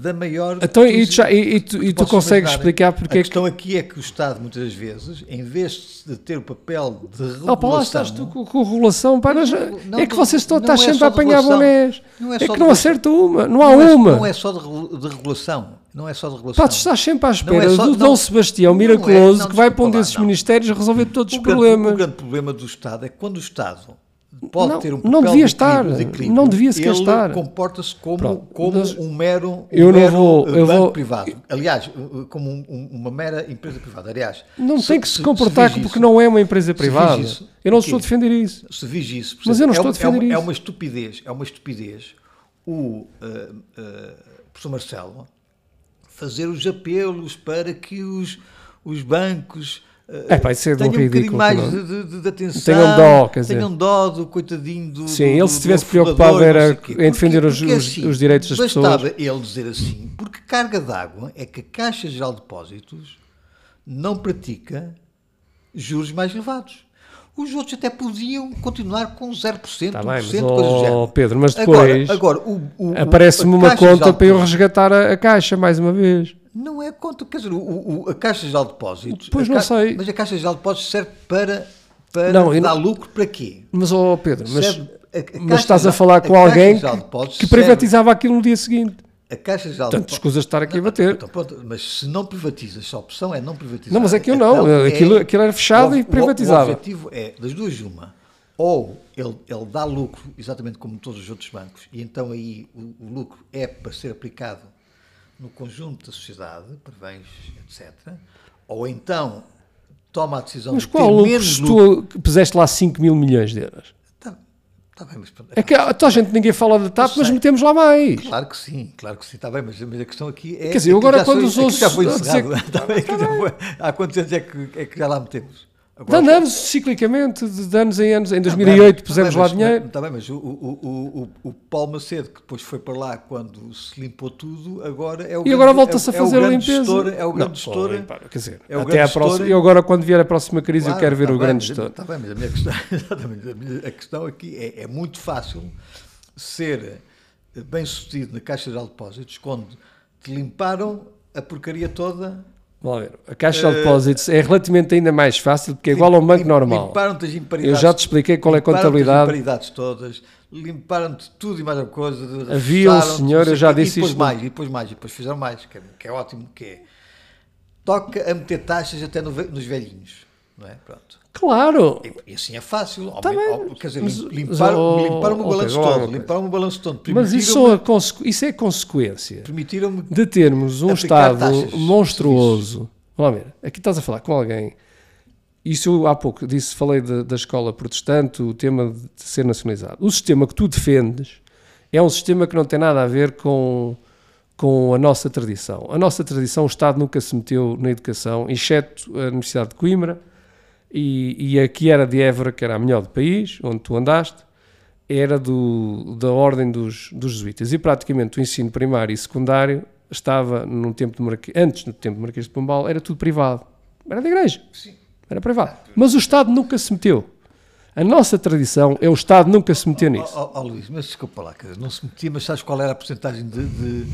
da maior. Então, e tu, já- e- e tu- e tu consegues imaginar. explicar porque A é que. aqui é que o Estado, muitas vezes, em vez de ter o papel de regulação. Oh, lá estás tu com, com regulação. Pá, nós- Não, é que vocês estão, estás é sempre a apanhar bonés. É É, que não acerta uma. Não há não é, uma. não é só de, de regulação. Não é só de regulação. Pá, tu estás sempre à Não espera é só- do não- Dom Sebastião é- miraculoso não, que vai para um desses ministérios resolver todos os o grande, problemas. o grande problema do Estado é que quando o Estado pode Não, ter um não papel devia de estar, de não devia sequer ele estar. comporta-se como, Pronto, como um mero, um eu não mero, vou- eu banco vou- privado. Aliás, uh, uh, como um- um- uma mera empresa privada. Aliás, Não se- tem que se, comportar se porque isso- não é uma empresa privada. isso, eu não estou a defender isso. se vês isso, por Mas eu não exemplo, estou a é, uma- defender é uma, isso. é uma estupidez, é uma estupidez o uh, uh, professor Marcelo fazer os apelos para que os, os bancos É pá, isso é um tenham um bocadinho ridículo, mais não é? de, de- de- atenção, Tenham dó, quer dizer. tenham dó do coitadinho do Sim, do- ele se estivesse preocupado era em defender Porque- os- porque os- assim, os direitos das bastava pessoas. ele dizer assim, porque carga d'água é que a Caixa Geral de Depósitos não pratica juros mais elevados. Os outros até podiam continuar com 0%, Está 1%, bem, mas oh. Pedro, mas Agora- depois agora, o- aparece-me uma conta para eu resgatar a, a caixa mais uma vez. Não é conta, quer dizer, o, o- a Caixa Geral de Depósitos. Pois não sei. Mas a Caixa Geral de Depósitos serve para, para Não, dar não- lucro para quê? Mas, oh Pedro, mas, Serve- a- a mas estás a falar com a alguém que, que serve- privatizava aquilo no dia seguinte. a Caixa Geral Portanto, de escusas de estar aqui a bater. Então, pronto, mas se não privatizas, se a opção é não privatizar. Não, mas é que eu então não. é- Aquilo- aquilo era fechado o- e o- privatizava. O objetivo é, das duas, uma. Ou ele, ele dá lucro, exatamente como todos os outros bancos, e então aí o, o lucro é para ser aplicado no conjunto da sociedade, para bens, etc. Ou então toma a decisão Mas de qual ter menos lucro. tu puseste lá 5 mil milhões de euros? Tá, tá bem, mas É que a tua gente ninguém fala da TAP, mas metemos lá mais. Claro que sim, claro que sim, está bem, mas, mas a questão aqui é. Quer dizer, aquilo agora quando os já foi dizer encerrado. Está bem, aquilo já foi- Há quantos anos é que, é que já lá metemos? Então Agora- Andamos ciclicamente, de anos em anos. Em Tá 2008 bem, pusemos lá dinheiro. Mas, tá bem, mas o, o, o, o, o Paulo Macedo, que depois foi para lá quando se limpou tudo, agora é o E grande- agora volta-se é, a fazer é o a grande limpeza. gestor, é o grande gestor. quer dizer, é o até à próxima, eu agora quando vier a próxima crise eu quero ver tá o bem, grande gestor. Está bem, mas a minha questão, a, minha- a questão aqui é, é muito fácil ser bem sucedido na Caixa de Depósitos quando te limparam a porcaria toda. Vamos ver. A Caixa de Depósitos é relativamente ainda mais fácil porque é igual a um banco normal. Limparam-te as Eu imparidades. já te expliquei qual é a limparam-te contabilidade. As imparidades todas, limparam-te tudo e mais alguma coisa. Havia um senhor, eu já disse e depois isto. mais, e depois mais, e depois fizeram mais, que é, é ótimo, que é toca a meter taxas até nos velhinhos, não é? Pronto. Claro! E, e assim é fácil. Au- quer dizer, mas- oh, limparam o ok, balanço vamos lá uma todo. coisa. Limparam o balanço todo. Mas isso, consequ- isso é consequência de termos um Estado taxas, monstruoso. Vamos ver, aqui estás a falar com alguém. Isso eu há pouco disse, falei de- da escola protestante, o tema de ser nacionalizado. O sistema que tu defendes é um sistema que não tem nada a ver com, com a nossa tradição. A nossa tradição, o Estado nunca se meteu na educação, exceto a Universidade de Coimbra e, e a que era de Évora, que era a melhor do país, onde tu andaste, era do, da ordem dos, dos jesuítas. E praticamente o ensino primário e secundário estava no tempo de antes do tempo de Marquês de Pombal, era tudo privado. Era da igreja. Era privado. Mas o Estado nunca se meteu. A nossa tradição é o Estado nunca se meter nisso. Ó ó, ó, Luís, mas desculpa lá, não se metia, mas sabes qual era a porcentagem de, de,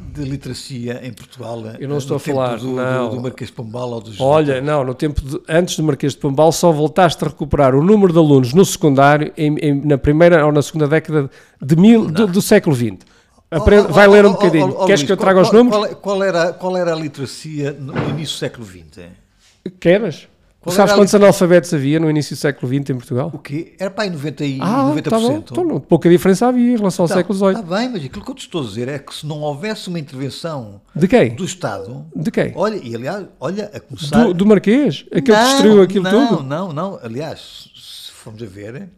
de literacia em Portugal? Eu não eh, estou a falar, do, não. do, do Marquês de Pombal ou dos Olha, não, no tempo de- antes do Marquês de Pombal só voltaste a recuperar o número de alunos no secundário em- em- na primeira ou na segunda década de mil, do, do século XX. Aprende- vai ler um bocadinho. Queres que eu traga os qual, números? Qual, é- qual era, qual era a literacia no início do século XX? é? Queres? Qual Sabes a quantos analfabetos havia no início do século XX em Portugal? O quê? Era para aí 90, e Ah, 90%. tá bom. Então, não, pouca diferença havia em relação ao Tá, século XVIII. Está bem, mas aquilo que eu te estou a dizer é que se não houvesse uma intervenção De quem? do Estado, De quem? olha, e aliás, olha, a começar... Do, do Marquês? Aquele que Não, destruiu aquilo não, tudo? Não, não, aliás, se formos a ver,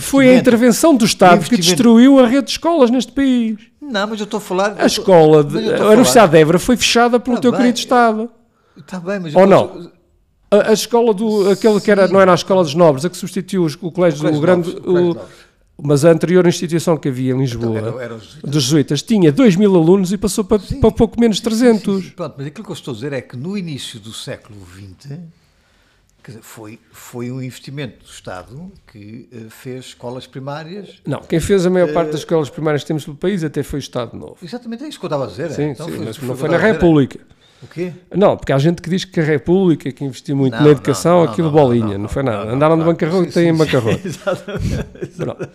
Foi a intervenção do Estado que destruiu a rede de escolas neste país. Não, mas eu estou a falar... A escola, de, a estou Universidade de Évora foi fechada pelo Tá teu bem. querido Estado. Está bem, mas... Ou não? A, a escola do, aquele que era, Sim. não era a escola dos nobres, a que substituiu os- o colégio, Colégio do grande, Novos, o Colégio o- mas a anterior instituição que havia em Lisboa, Era- era os- dos jesuítas, tinha 2 mil alunos e passou para, para pouco menos de 300. Sim, sim, pronto, mas aquilo que eu estou a dizer é que no início do século XX foi, foi um investimento do Estado que eh, fez escolas primárias. Não, quem fez a maior parte Eh, das escolas primárias que temos no país até foi o Estado Novo. Exatamente é isso que eu estava a dizer. é. Sim, Então sim, foi- mas foi não o foi na é. República. O quê? Não, porque há gente que diz que a República que investiu muito Não, na educação, não, não, aquilo bolinha, não, foi nada. Andaram de bancarrota e têm bancarrota. Exatamente. Pronto.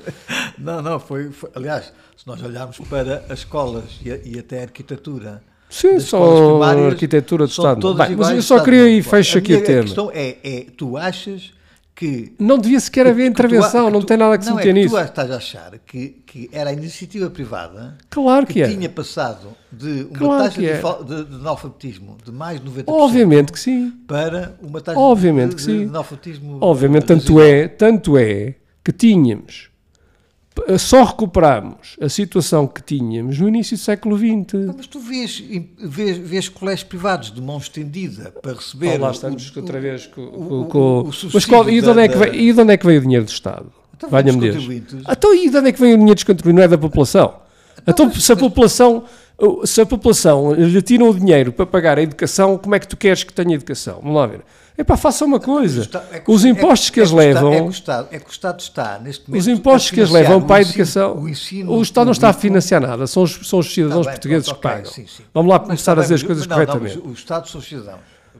Não, não, foi, foi- Aliás, se nós olharmos para as escolas e, a- e até a arquitetura. Sim, só a arquitetura do Estado. Bem, mas eu só queria e fecho A aqui o minha tema. questão é, é, tu achas que Não devia sequer haver que tu- intervenção, que não tu- tem nada que se meter é nisso. Tu estás a achar que, que era a iniciativa privada Claro que, que é. tinha passado de uma Claro taxa de, é. de, de analfabetismo de mais de 90% Obviamente que sim. para uma taxa Obviamente de, que de, sim. de analfabetismo Obviamente, tanto residual. é, tanto é que tínhamos, só recuperámos a situação que tínhamos no início do século XX. Mas tu vês, vês, vês colégios privados de mão estendida para receber. Oh, lá estamos o- outra vez com, o- com- o- Mas qual, e, de onde é que veio, e de onde é que veio o dinheiro do Estado? Então, Valha-me Deus. contribuintes. Então, e de onde é que vem o dinheiro dos contribuintes? Não é da população. Então, se a população, se a população lhe tira o dinheiro para pagar a educação, como é que tu queres que tenha educação? Vamos lá ver. Epá, faça uma coisa. Está- é Os é- impostos que é eles levam... É que, o Estado, é que o Estado está, neste momento. Os impostos que eles financiar levam para a educação, O, ensino o Estado não está a financiar nada, são os, são os cidadãos Tá bem, portugueses pronto, que ok, pagam. sim, sim. Vamos lá Mas começar a dizer as coisas não, não, corretamente. mas o Estado sou cidadão.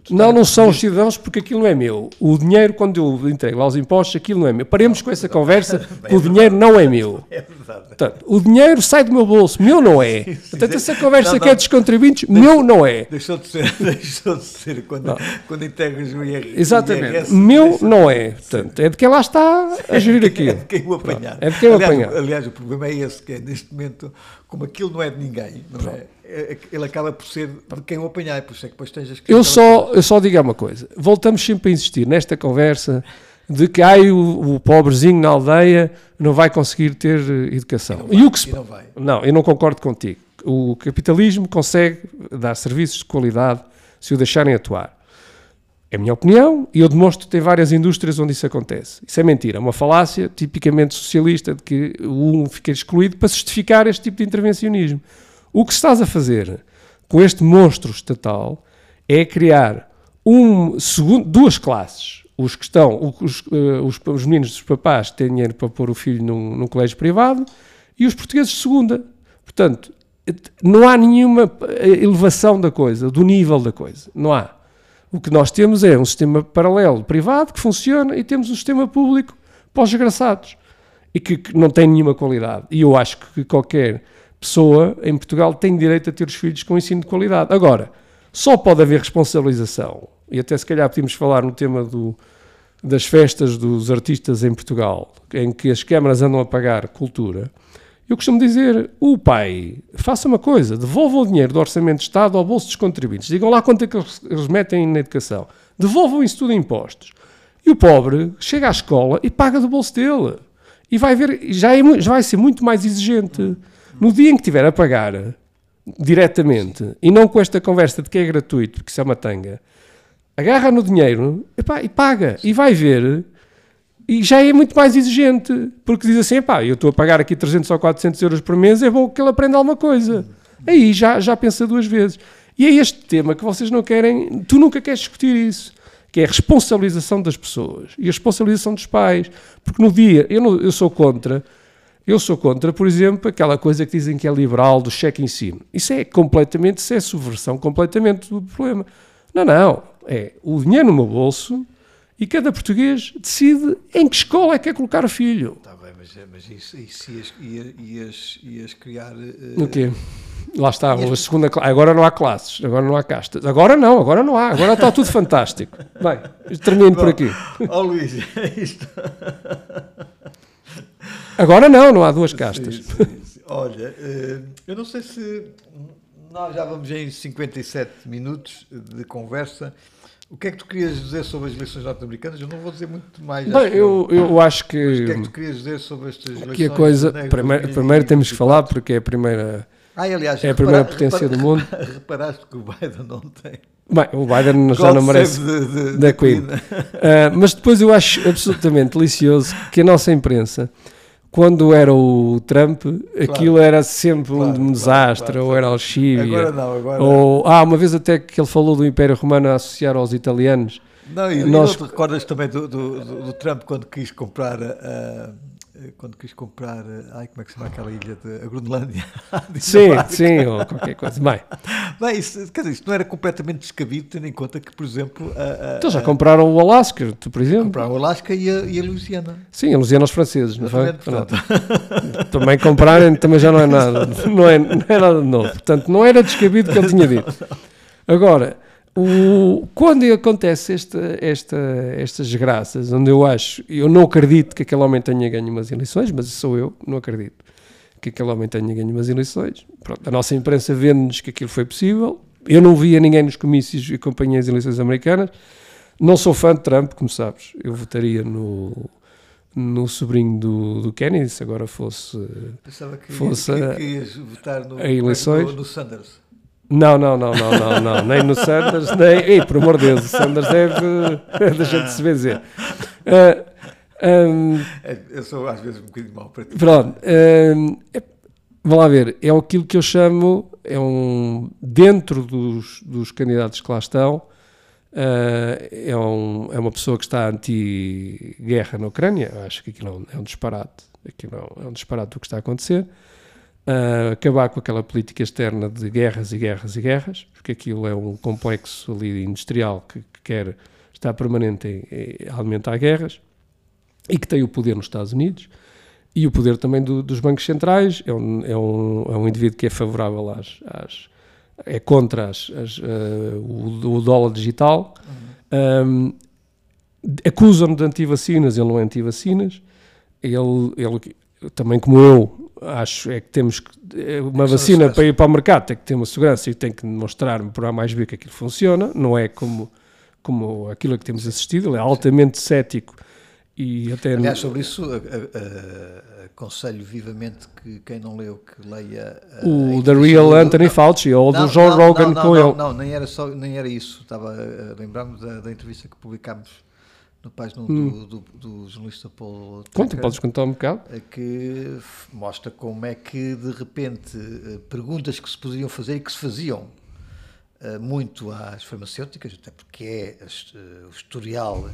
Não, não são os cidadãos porque aquilo não é meu. O dinheiro, quando eu entrego lá os impostos, aquilo não é meu. Paremos com essa conversa que o dinheiro não é meu. É verdade. Portanto, o dinheiro sai do meu bolso, meu não é. Portanto, essa conversa Não, que é dos contribuintes, meu não é. Deixou de ser, deixou de ser quando, quando integras o IR, Exatamente. IRS, Meu não é. Portanto, é de quem lá está a gerir É aquilo. de quem o apanhar. é de quem o apanhar. Aliás, o problema é esse, que é neste momento, como aquilo não é de ninguém, não é? É- Ele acaba por ser de quem o apanhar, e por isso é que depois tens as Eu só, eu só digo uma coisa. Voltamos sempre a insistir nesta conversa de que ai, o, o pobrezinho na aldeia não vai conseguir ter eh, educação. E, o que se E não vai. Não, eu não concordo contigo. O capitalismo consegue dar serviços de qualidade se o deixarem atuar. É a minha opinião e eu demonstro que tem várias indústrias onde isso acontece. Isso é mentira, é uma falácia tipicamente socialista de que um fica excluído para justificar este tipo de intervencionismo. O que estás a fazer com este monstro estatal é criar um segundo, duas classes. Os que estão, os, eh, os, os meninos dos papás têm dinheiro para pôr o filho num, num colégio privado e os portugueses de segunda. Portanto, não há nenhuma eh, elevação da coisa, do nível da coisa. Não há. O que nós temos é um sistema paralelo privado que funciona e temos um sistema público para os desgraçados e que, que não tem nenhuma qualidade. E eu acho que qualquer pessoa em Portugal tem direito a ter os filhos com ensino de qualidade. Agora, só pode haver responsabilização, e até se calhar podíamos falar no tema do, das festas dos artistas em Portugal, em que as câmaras andam a pagar cultura. Eu costumo dizer, o pai, faça uma coisa, devolva o dinheiro do Orçamento de Estado ao bolso dos contribuintes. Digam lá quanto é que eles metem na educação. Devolvam isso tudo em impostos. E o pobre chega à escola e paga do bolso dele. E vai ver, já, é já vai ser muito mais exigente. No dia em que tiver a pagar diretamente, e não com esta conversa de que é gratuito, porque isso é uma tanga, agarra no dinheiro epá, e paga. E vai ver e já é muito mais exigente, porque diz assim, pá, eu estou a pagar aqui 300 ou 400 euros por mês, é bom que ele aprenda alguma coisa. Aí já, já pensa duas vezes. E é este tema que vocês não querem, tu nunca queres discutir isso, que é a responsabilização das pessoas e a responsabilização dos pais, porque no dia, eu, não- eu sou contra, eu sou contra, por exemplo, aquela coisa que dizem que é liberal do cheque ensino. Isso é completamente, isso é subversão completamente do problema. Não, não, é o dinheiro no meu bolso e cada português decide em que escola é que quer colocar o filho. Está bem, mas, mas isso, isso ias, ia- ias, ias criar. eh, No quê? Lá está, a segunda agora não há classes, agora não há castas. Agora não, agora não há, agora está tudo fantástico. Bem, termino por aqui. Ó Luís, isto. Agora não, não há duas castas. Sim, sim, sim. Olha, eh, eu não sei se nós já vamos em 57 minutos de conversa. O que é que tu querias dizer sobre as eleições norte-americanas? Eu não vou dizer muito mais. Bem, acho que eu, eu acho O que é que que tu querias dizer sobre estas eleições? aqui a coisa, primeiro, 2024? primeiro temos que falar porque é a primeira. Ah, aliás, é a primeira repara- potência repara- do mundo. Reparaste que o Biden não tem. Bem, o Biden já não merece the- the- da Queen. Ah, mas depois eu acho absolutamente delicioso que a nossa imprensa, quando era o Trump, aquilo era sempre Claro, um claro, desastre, claro. ou era Alchívia. Agora não, agora. Ou, ah, uma vez até que ele falou do Império Romano a associar aos italianos. Não, e, Nós- e não te recordas também do, do, do- do Trump quando quis comprar a. a- quando quis comprar. a- Ai, como é que se chama aquela ilha de. A Groenlândia? A Sim, sim, ou qualquer coisa. Bem, Bem, isso, quer dizer, isto não era completamente descabido, tendo em conta que, por exemplo. A, a, então já a- compraram o Alasca, tu, por exemplo. compraram o Alasca e a, e a Louisiana. Sim, elogiando aos franceses, não foi? Também comprarem também já não é nada, não é, não é nada de novo. Portanto, não era descabido o que ele tinha dito. Agora, o, quando acontece esta, esta, estas desgraças, onde eu acho, eu não acredito que aquele homem tenha ganho umas eleições, mas sou eu, não acredito que aquele homem tenha ganho umas eleições. Pronto, a nossa imprensa vende-nos que aquilo foi possível. Eu não via ninguém nos comícios e acompanhei as eleições americanas. Não sou fã de Trump, como sabes. Eu votaria no, no sobrinho do, do Kennedy, se agora fosse. Pensava que, Fosse que, que votar no, a eleições. no, no Sanders. Não, não, não, não, não, não. nem no Sanders, nem. Ei, por amor de Deus, o Sanders deve. Deixa de se dizer. Ah, ahm, É, Eu sou às vezes um bocadinho mau para ti. Pronto. hum, é- vamos lá ver. É aquilo que eu chamo. É um. Dentro dos, dos candidatos que lá estão. ah, é, um, é uma pessoa que está anti-guerra na Ucrânia. Eu acho que aquilo é um, é um disparate. Aquilo é um, é um disparate do que está a acontecer. Uh, acabar com aquela política externa de guerras e guerras e guerras, porque aquilo é um complexo ali industrial que, que quer estar permanente em, em alimentar guerras e que tem o poder nos Estados Unidos e o poder também do, dos bancos centrais. É um, é, um, é um indivíduo que é favorável às. às é contra as, as, uh, o, o, dólar digital. Uhum. Um, Acusam-no de anti-vacinas, ele não é anti-vacinas. Ele, ele, também como eu, acho é que temos que, é uma vacina para ir para o mercado tem que ter uma segurança e tem que demonstrar por A mais B que aquilo funciona, não é como, como aquilo a que temos assistido, ele é altamente cético e até... Aliás, sobre isso aconselho vivamente que quem não leu que leia... o The Real Anthony não, Fauci ou não, do Joe não, Rogan com ele. Não, nem era, só, nem era isso, estava a lembrar-me da, da entrevista que publicámos no página hum. do, do, do, jornalista Paulo Conta, podes contar um bocado? Que mostra como é que, de repente, eh, perguntas que se poderiam fazer e que se faziam eh, muito às farmacêuticas, até porque é eh, o historial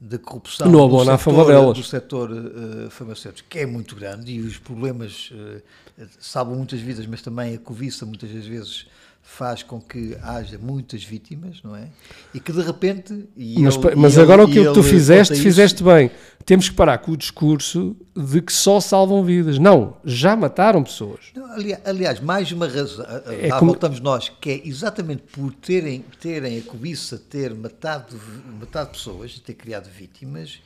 da corrupção no do, setor, do setor uh, farmacêutico, que é muito grande e os problemas uh, salvam muitas vidas, mas também a cobiça muitas das vezes faz com que haja muitas vítimas, não é? E que de repente. mas, ele, mas agora ele, o que tu fizeste, fizeste bem. Temos que parar com o discurso de que só salvam vidas. Não, já mataram pessoas. Não, aliás, mais uma razão. É lá como... voltamos nós, que é exatamente por terem, terem a cobiça, ter matado, matado pessoas, ter criado vítimas,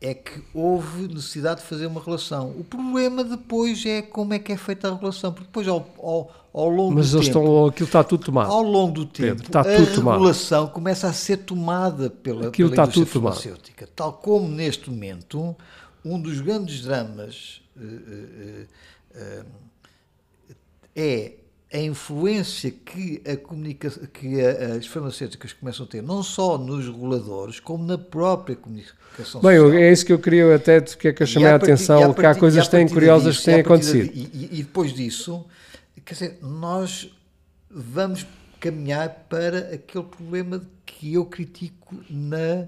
é que houve necessidade de fazer uma relação. O problema depois é como é que é feita a relação, porque depois ao, ao, ao longo Mas do tempo... Estão, aquilo está tudo tomado. Ao longo do tempo, Pedro, a regulação tomado. começa a ser tomada pela, aquilo pela indústria farmacêutica. Tal como neste momento, um dos grandes dramas uh, uh, uh, é a influência que, a comunicação, que a, as farmacêuticas começam a ter, não só nos reguladores, como na própria comunicação Bem, social. é isso que eu queria até, que é que eu chamei a, atenção, partir, que há coisas têm curiosas disso, que têm acontecido. De, e, e, depois disso, quer dizer, nós vamos caminhar para aquele problema que eu critico na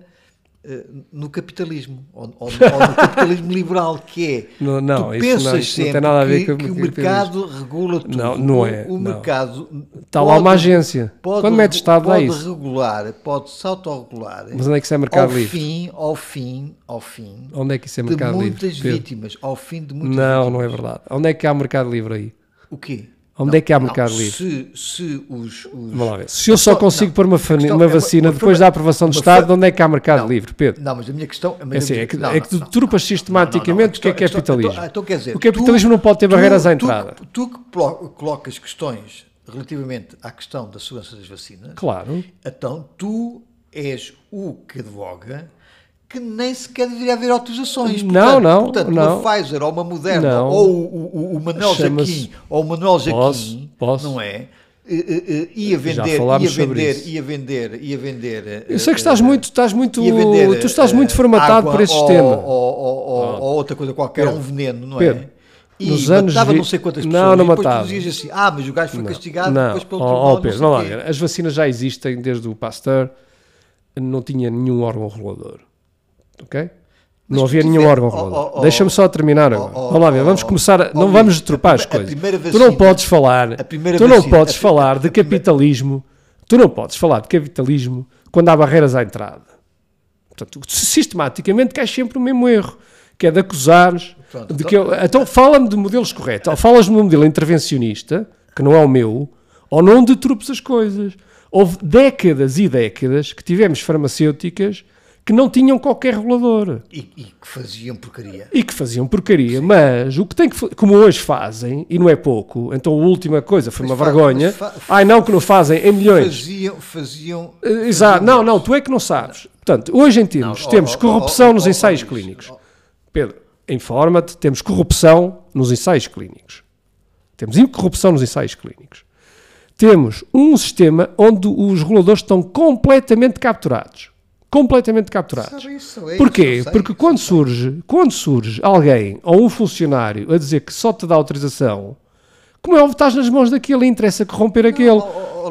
eh, no capitalismo, ou, ou, ou, no capitalismo liberal, que é não, não, tu pensas não, sempre não tem nada a ver que, que o mercado regula tudo. Não, não é. O, o mercado está lá uma agência. Pode, Quando mete Estado pode isso. regular, pode se autorregular. Mas onde é que isso é mercado ao livre? Fim, ao fim, ao fim. Onde é que isso é mercado de livre? muitas vítimas, ao fim de muitas não, vítimas. Não, não é verdade. Onde é que há mercado livre aí? O quê? Onde não, é que há mercado não, livre? Se, se, os, os... Se eu só consigo pôr uma, uma é vacina depois da aprovação do Estado, onde é que há mercado não, livre, Pedro? Não, mas a minha questão... A minha é, assim, é que, é que tu trupas sistematicamente o que é capitalismo. Então, quer dizer, o capitalismo tu, não pode ter barreiras à entrada. Tu, tu que colocas questões relativamente à questão da segurança das vacinas... Claro. Então tu és o que advoga que nem sequer deveria haver autorizações. Portanto, não, não. Portanto, não. uma Pfizer ou uma Moderna não. ou o, o, o Manuel Jaquim ou o Manuel Jaquim, não é? ia vender, ia vender, ia vender, ia vender. Eu sei que estás muito, estás muito, tu estás muito formatado por esse sistema. Ou, ou, outra coisa qualquer, um veneno, não é? E nos anos matava não sei quantas pessoas. Não, não e depois matava. tu dizias assim, ah, mas o gajo foi castigado não. depois pelo oh, tribunal, oh, Pedro, não, não lá, As vacinas já existem desde o Pasteur, não tinha nenhum órgão regulador ok? Mas não havia nenhum órgão regulador. Oh, oh, Deixa-me só terminar agora. Oh, vamos lá ver, vamos começar. A, não vamos detropar as coisas. Vacina, tu não podes falar. Tu não podes a, falar de capitalismo. Tu não podes falar de capitalismo quando há barreiras à entrada. Portanto, sistematicamente cai sempre o mesmo erro, que é de acusares. Pronto, de que eu, então fala-me de modelos corretos. Ou falas-me de um modelo intervencionista, que não é o meu, ou não detropes as coisas. Houve décadas e décadas que tivemos farmacêuticas que não tinham qualquer regulador. E, e, que faziam porcaria. E que faziam porcaria, Sim. mas o que tem que como hoje fazem, e não é pouco, então a última coisa foi mas uma vergonha. Ai não, que não fazem em milhões. Faziam, faziam. Uh, exato, não, não, tu é que não sabes. Portanto, hoje em termos, não, temos oh, corrupção oh, oh, nos ensaios clínicos. Pedro, informa-te, temos corrupção nos ensaios clínicos. Temos corrupção nos ensaios clínicos. Temos um sistema onde os reguladores estão completamente capturados completamente capturados. É Porquê? Porque quando surge, quando surge alguém ou um funcionário a dizer que só te dá autorização, como é óbvio, estás nas mãos daquele, interessa corromper aquele. Oh,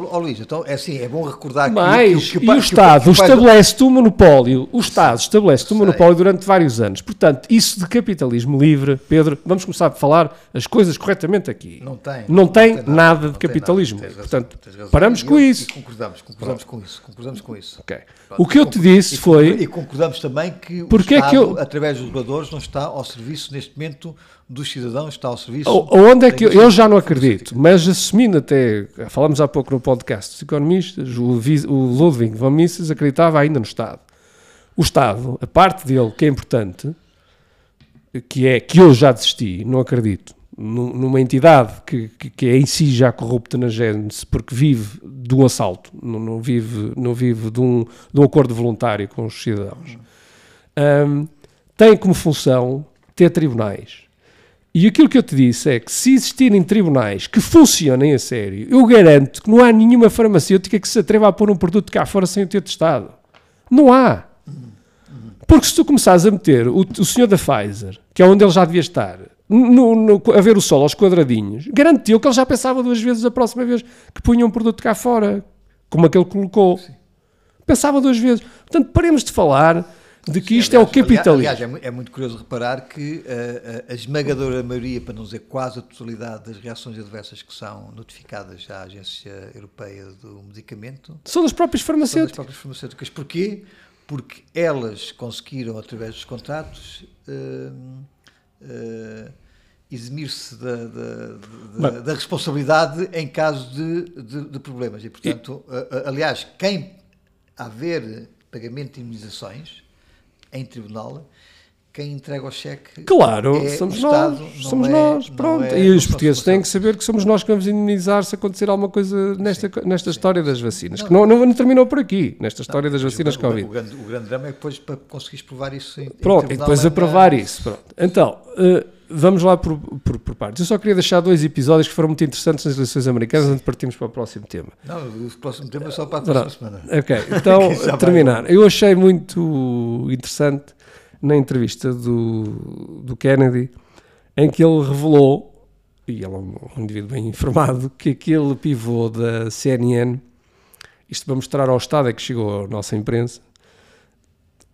oh, oh, Luís, então é assim, é bom recordar Mais, que, que, e o Estado estabelece-te um monopólio, o Estado estabelece-te um monopólio durante vários anos. Portanto, isso de capitalismo livre, Pedro, vamos começar a falar as coisas corretamente aqui. Não tem. Não tem nada de não tem capitalismo. Razão, Portanto, razão. paramos com isso. E concordamos, concordamos com isso, concordamos com isso. Ok. Pronto, O que eu te disse e foi- E concordamos também que o é que Estado, eu- através dos reguladores, não está ao serviço, neste momento, dos cidadãos, está ao serviço... O- Onde é que eu, eu já não acredito, mas assumindo até, falámos há pouco no podcast dos economistas, o, o Ludwig von Mises acreditava ainda no Estado. O Estado, a parte dele que é importante, que é que eu já desisti, não acredito, nu- numa entidade que, que, que é em si já corrupta na gênese, porque vive de um assalto, não, não vive, não vive de, um, de um acordo voluntário com os cidadãos, Ahm, tem como função ter tribunais. E aquilo que eu te disse é que se existirem tribunais que funcionem a sério, eu garanto que não há nenhuma farmacêutica que se atreva a pôr um produto cá fora sem o ter testado. Não há. Porque se tu começares a meter o, o senhor da Pfizer, que é onde ele já devia estar, no- no- a ver o sol aos quadradinhos, garantiu que ele já pensava duas vezes a próxima vez que punha um produto cá fora, como aquele que colocou. Pensava duas vezes. Portanto, paremos de falar de que isto é o Aliás- capitalismo. Aliás, é, mu- é muito curioso reparar que eh, a esmagadora maioria, para não dizer quase a totalidade das reações adversas que são notificadas à Agência Europeia do Medicamento São das próprias são das farmacêuticas. próprias farmacêuticas. Porquê? Porque elas conseguiram, através dos contratos, eh, eh, eximir-se da, da- da- da responsabilidade em caso de, de- de problemas. E, portanto, a- a- aliás, quem haver pagamento de indemnizações em tribunal, quem entrega o cheque Claro, é somos o nós, não somos é- nós, não pronto. é- e não os portugueses têm que saber que somos nós que vamos indemnizar se acontecer alguma coisa nesta, nesta história das vacinas. Que não, não, não terminou por aqui, nesta história das vacinas o, Covid. O, grande, o grande drama é depois para conseguires provar isso em, em Pronto, e tribunal depois é- aprovar isso. Pronto. Então, eh, vamos lá por, por, por partes. Eu só queria deixar dois episódios que foram muito interessantes nas eleições americanas antes de partirmos para o próximo tema. Não, o próximo tema é só para a próxima semana. Ok, então, terminar. Eu achei muito interessante na entrevista do, do Kennedy em que ele revelou, e ele é um, um indivíduo bem informado, que aquele pivô da CNN, isto para mostrar ao Estado é que chegou à nossa imprensa,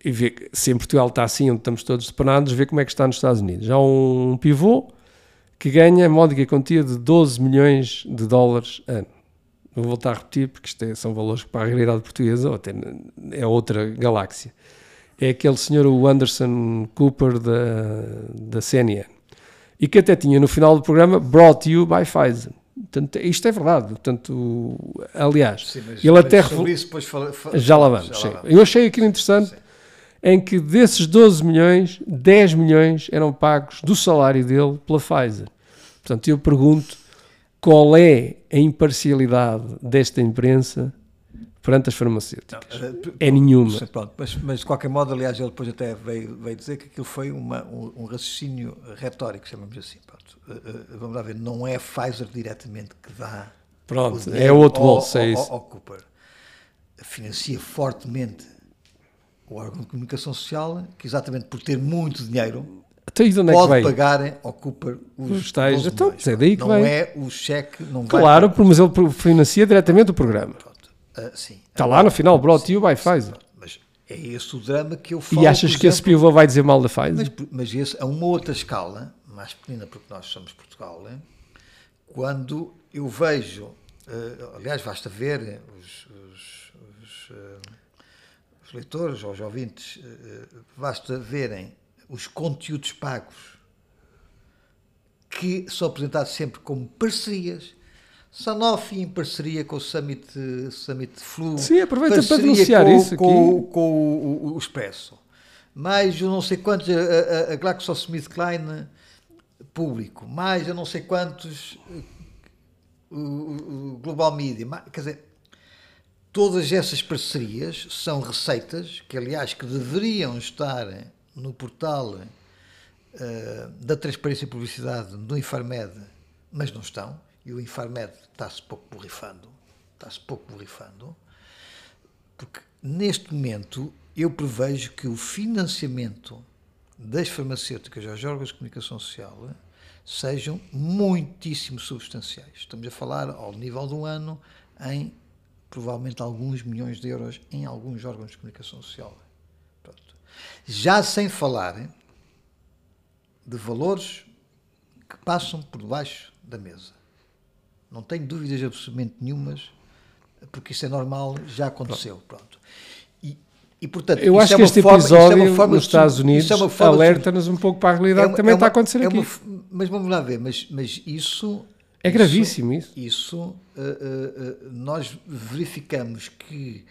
e ver se em Portugal está assim, onde estamos todos separados, ver como é que está nos Estados Unidos. Há um pivô que ganha a módica quantia de 12 milhões de dólares ano. Vou voltar a repetir, porque isto é- são valores que para a realidade portuguesa ou até é outra galáxia. É aquele senhor, o Anderson Cooper da, da CNN. E que até tinha no final do programa brought to you by Pfizer. Portanto, isto é verdade. Portanto, aliás, Sim, ele até sobre isso depois fala, fa- já lá vamos. já sim. vamos. Eu achei aquilo interessante Sim. Em que desses 12 milhões, 10 milhões eram pagos do salário dele pela Pfizer. Portanto, eu pergunto qual é a imparcialidade desta imprensa perante as farmacêuticas. Eh, p- É nenhuma. Pronto, mas, mas de qualquer modo, aliás, ele depois até veio, veio dizer que aquilo foi uma, um, um raciocínio retórico, chamamos assim. Pronto. Eh, eh, vamos lá ver, não é a Pfizer diretamente que dá Pronto, é outro ao- bolso, é ao- isso. ao Cooper. Financia fortemente o órgão de comunicação social, que exatamente por ter muito dinheiro, Então, de onde é pode vem? pagar ao Cooper os, Os tais. 12 Então, é daí que não vem. é o cheque, não vai Claro, para- mas ele financia diretamente o programa. Pronto. Ah, sim. Está lá no final, brought to you by Pfizer. Mas é esse o drama que eu falo. E achas que esse exemplo, pivô vai dizer mal da Pfizer? Mas, mas esse, a uma outra escala, mais pequenina porque nós somos Portugal, né? quando eu vejo, eh, aliás, basta ver os, os- os, os leitores ou os ouvintes, eh, basta verem os conteúdos pagos que são apresentados sempre como parcerias. Sanofi em parceria com o Summit, Summit Flu. Sim, aproveita para denunciar com, isso com, aqui. com o, o- o Expresso. Mais eu não sei quantos, a, a, a GlaxoSmithKline público. Mais eu não sei quantos eh, o, o- Global Media. Quer dizer, todas essas parcerias são receitas que, aliás, que deveriam estar no portal eh, da transparência e publicidade do Infarmed, mas não estão. E o Infarmed está-se pouco borrifando. Está-se pouco borrifando. Porque neste momento eu prevejo que o financiamento das farmacêuticas aos órgãos de comunicação social sejam muitíssimo substanciais. Estamos a falar ao nível um ano em provavelmente alguns milhões de euros em alguns órgãos de comunicação social. Pronto. Já sem falar de valores que passam por debaixo da mesa. Não tenho dúvidas absolutamente nenhumas, porque isso é normal, já aconteceu. Pronto. E, e portanto, Eu acho é que uma este forma- é uma episódio forma nos de- Estados Unidos é uma alerta-nos um pouco para a realidade é que uma- também é está a uma- acontecer é aqui. uma mas vamos lá ver, mas, mas isso. É isso- gravíssimo isso. Isso, uh, uh, uh, nós verificamos que,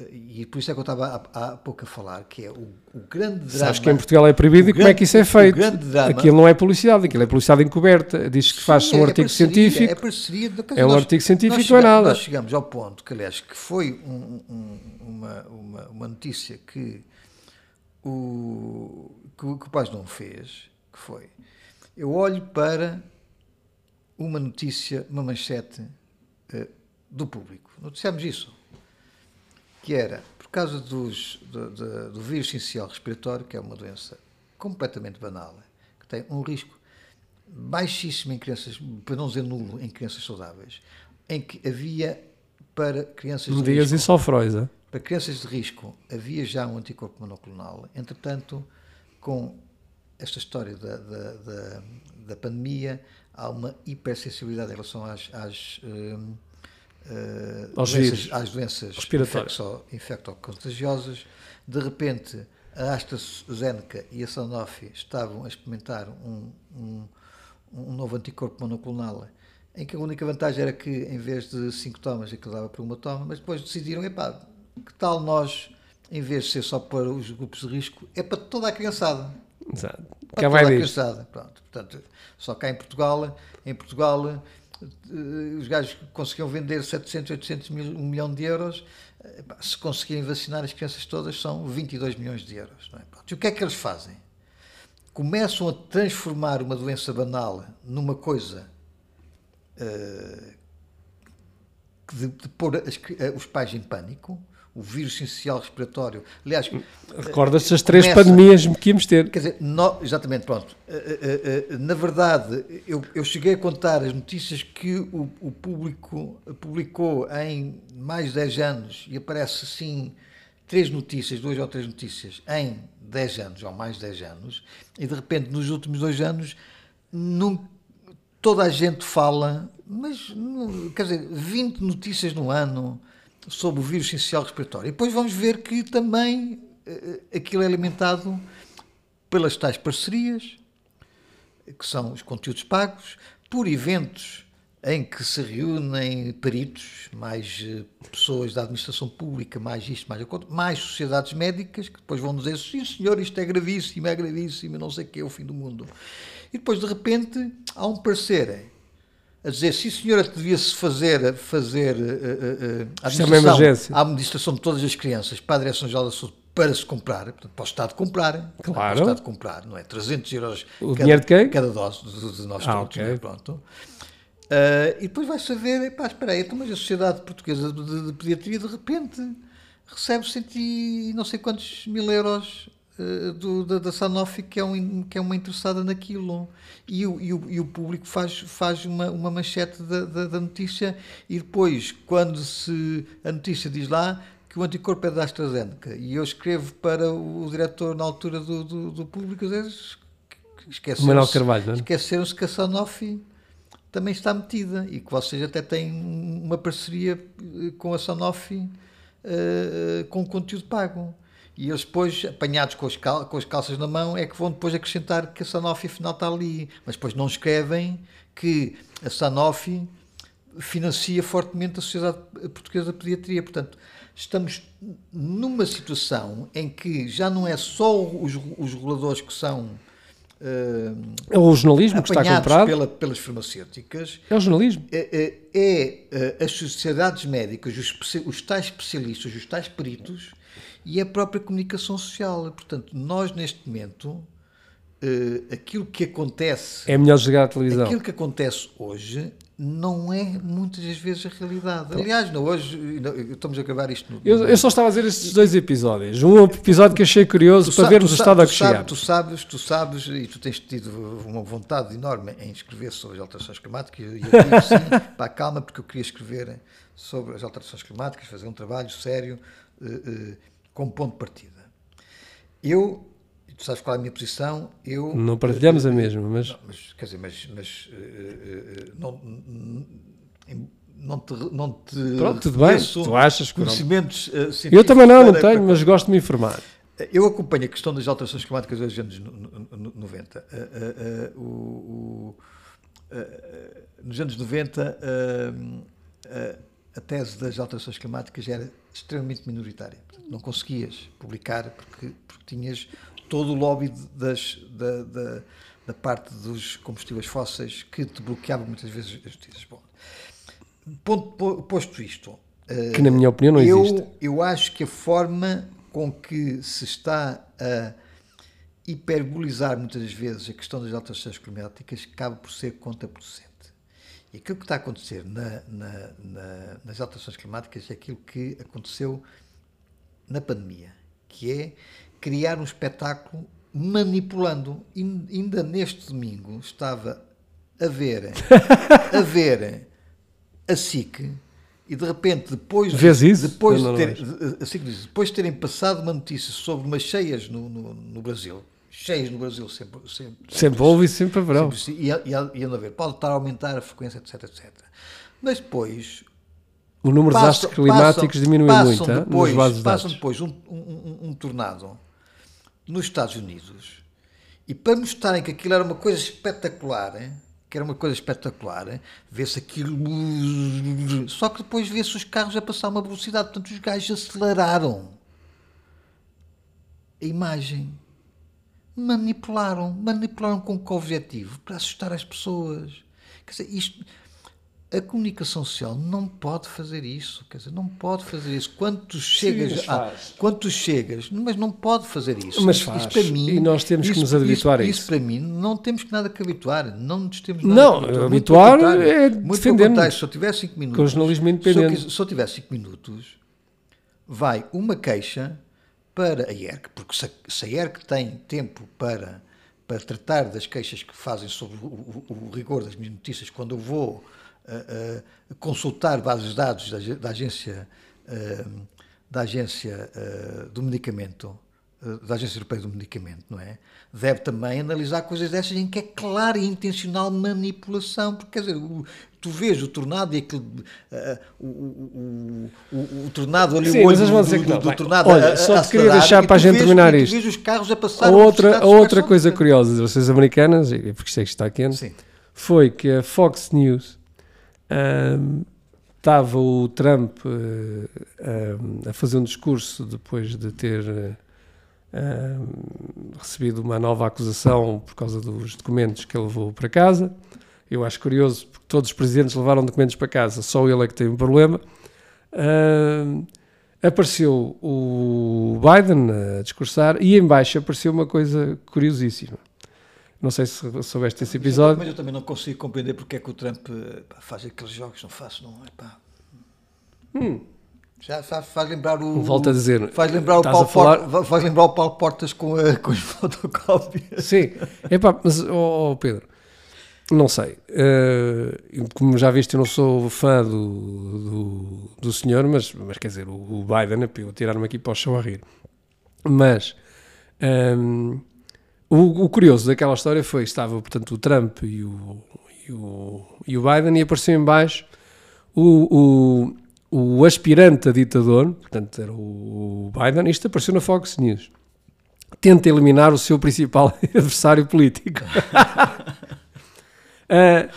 uh, e por isso é que eu estava há, há pouco a falar, que é o, o grande drama. Sabes que em Portugal é proibido e como é que isso é grande- feito? grande drama- Aquilo não é publicidade, aquilo é publicidade encoberta. Diz que faz-se um é artigo parceria, científico. É, parceria quer É um nós- artigo científico, não é nada. Nós chegamos ao ponto que, aliás, que foi um- um- uma, uma, uma notícia que o, que, o- que o Paz não fez, que foi, eu olho para uma notícia, uma manchete eh, do público. Noticiámos isso, que era, por causa dos, do, do- do vírus essencial respiratório, que é uma doença completamente banal, que tem um risco baixíssimo em crianças, para não dizer nulo, em crianças saudáveis, em que havia para crianças de digas risco, ao Freud. é? para crianças de risco havia já um anticorpo monoclonal. Entretanto, com esta história da, da, da, da pandemia, há uma hipersensibilidade em relação às, às, Aos doenças, às doenças infecto-contagiosas. De repente, a AstraZeneca e a Sanofi estavam a experimentar um, um, um novo anticorpo monoclonal em que a única vantagem era que em vez de cinco tomas aquilo dava para uma toma, mas depois decidiram, epá, que tal nós, em vez de ser só para os grupos de risco, é para toda a criançada. Exato. Cá vai toda a disto. criançada. Pronto. Portanto, só cá em Portugal, em Portugal, eh, os gajos conseguiam vender 700, 800 mil, 1 milhão de euros. Eh, Se conseguirem vacinar as crianças todas, são 22 milhões de euros. é? E o que é que eles fazem? Começam a transformar uma doença banal numa coisa eh, de, de pôr as os pais em pânico. O vírus essencial respiratório. Aliás, Recordas-te das três Começa- pandemias que íamos ter? Quer dizer, nó- exatamente, pronto. Eh, eh, eh, na verdade, eu, eu cheguei a contar as notícias que o, o público publicou em mais de 10 anos e aparece assim três notícias, duas ou três notícias em 10 anos ou mais de 10 anos e de repente nos últimos dois anos toda a gente fala, mas quer dizer, 20 notícias no ano sobre o vírus essencial respiratório. E depois vamos ver que também eh, aquilo é alimentado pelas tais parcerias, que são os conteúdos pagos, por eventos em que se reúnem peritos, mais eh, pessoas da administração pública, mais isto, mais aquilo, mais sociedades médicas, que depois vão dizer, sim senhor, isto é gravíssimo, é gravíssimo, não sei o que, é o fim do mundo. E depois, de repente, há um parecer a dizer, sim senhora, devia-se fazer, fazer eh, eh, a é administração, a administração de todas as crianças para a Direção-Geral da Saúde para se comprar, portanto, para o Estado comprar, Claro. para o Estado comprar, não é? 300 euros O cada, dinheiro de quem? cada dose de, de nós Ah, todos, ok. não é? pronto. Ah, e depois vai saber, pá, espera aí, então, mas a Sociedade Portuguesa de, de- Pediatria de repente recebe cento e não sei quantos mil euros do, da, da Sanofi que é, um, que é uma interessada naquilo e o, e o, e o público faz, faz uma, uma manchete da, da, da notícia e depois quando se a notícia diz lá que o anticorpo é da AstraZeneca e eu escrevo para o, diretor na altura do, do, do público às vezes esqueceram-se- Carvalho, é? esqueceram-se que a Sanofi também está metida e que vocês até têm uma parceria eh, com a Sanofi eh, com conteúdo pago. E eles depois, apanhados com, os cal- com as calças na mão, é que vão depois acrescentar que a Sanofi afinal está ali. Mas depois não escrevem que a Sanofi financia fortemente a Sociedade Portuguesa de Pediatria. Portanto, estamos numa situação em que já não é só os, os reguladores que são eh, É o jornalismo que está comprado. pela- pelas farmacêuticas, É o jornalismo. é, é- é, eh, as sociedades médicas, os, os tais especialistas, os tais peritos e a própria comunicação social. Portanto, nós neste momento, eh, aquilo que acontece, É melhor desligar a televisão. aquilo que acontece hoje não é muitas das vezes a realidade. Aliás, não, hoje não, estamos a gravar isto no, Eu, eu só estava a dizer estes dois episódios. Um episódio que achei curioso para vermos o estado a tu que sabe-. Tu sabes, tu sabes, e tu tens tido uma vontade enorme em escrever sobre as alterações climáticas, e eu digo sim, pá, calma, porque eu queria escrever sobre as alterações climáticas, fazer um trabalho sério uh, uh, como ponto de partida. Eu, tu sabes qual é a minha posição, eu... Não partilhamos a mesma, mas... Não, mas quer dizer, mas, mas não, não te, não te Pronto, tudo bem, tu achas que conhecimentos uh, Eu também não, não tenho, para... mas gosto de me informar. Eu acompanho a questão das alterações climáticas dos anos 90. Uh, uh, uh, nos anos 90, a tese das alterações climáticas era extremamente minoritária. Não conseguias publicar porque, porque tinhas todo o lobby das, da, da, da, parte dos combustíveis fósseis que te bloqueava muitas vezes as notícias. Bom, ponto, posto isto. Que, na minha opinião, não eu, existe. Eu acho que a forma com que se está a hiperbolizar muitas vezes a questão das alterações climáticas acaba por ser contraproducente. E aquilo que está a acontecer na, na, na, nas alterações climáticas é aquilo que aconteceu na pandemia, que é criar um espetáculo manipulando. Ainda neste domingo estava a ver, a ver a SIC e de repente, depois, Vês isso? depois, de, ter, assim diz, depois de terem passado uma notícia sobre umas cheias no, no, no Brasil, cheias no Brasil sempre. Sempre, sempre houve e sempre haverão. E, e, e a ver, pode estar a aumentar a frequência, etc, etc. Mas depois. O número de astros climáticos passam, diminui passam muito depois, nos bases Passam depois um, um, um, tornado nos Estados Unidos e para mostrarem que aquilo era uma coisa espetacular. Hein? que era uma coisa espetacular, vê-se aquilo. Só que depois vê-se os carros a passar uma velocidade, portanto os gajos aceleraram a imagem. Manipularam, manipularam com que objetivo? Para assustar as pessoas. Quer dizer, isto a comunicação social não pode fazer isso, quer dizer, não pode fazer isso. Quando tu chegas, Sim, quando tu chegas, mas não pode fazer isso. Mas faz. Isso para mim, e nós temos isso, que nos habituar isso, a isso. Isso para mim não temos que nada que habituar, não nos temos nada não, que habituar. Não, habituar é defender Se eu tiver 5 minutos, com jornalismo independente. Se eu, se eu tiver 5 minutos, vai uma queixa para a IERC, porque se a, IERC tem tempo para para tratar das queixas que fazem sobre o, o, o rigor das minhas notícias, quando eu vou uh, consultar bases de dados da, da agência, uh, da agência uh, do medicamento, da Agência Europeia do Medicamento, não é? Deve também analisar coisas dessas em que é clara e intencional manipulação, porque quer dizer, o, tu vês o tornado e aquele, o, o, o, tornado ali, Sim, o olho do, do, do, do, tornado Olha, a, só te queria deixar para a gente terminar isto. vês os carros a passar outra, a outra coisa curiosa de vocês americanas, porque isto é que está quente, Sim. foi que a Fox News estava um, o Trump uh, um, a fazer um discurso depois de ter uh, recebido uma nova acusação por causa dos documentos que ele levou para casa. Eu acho curioso porque todos os presidentes levaram documentos para casa, só ele é que tem um problema. Uh, apareceu o Biden a discursar e embaixo apareceu uma coisa curiosíssima. Não sei se soubeste esse episódio. Mas eu também não consigo compreender porque é que o Trump pá, faz aqueles jogos, não faço, não é pá. Hum. Já faz, faz, lembrar o. Volto a dizer. Faz lembrar, o Paulo, falar... Porta, faz lembrar o Paulo Portas com, a, com as fotocópias. Sim, é pá, mas, oh, oh, Pedro, não sei. Uh, como já viste, eu não sou fã do, do, do senhor, mas, mas quer dizer, o, o Biden, é eu tirar-me aqui para o chão a rir. Mas. Um, ehm, o, o, curioso daquela história foi, estava, portanto, o Trump e o, e o, e o Biden e apareceu em baixo o, o, o aspirante a ditador, portanto, era o Biden, isto apareceu na Fox News. Tenta eliminar o seu principal adversário político. uh,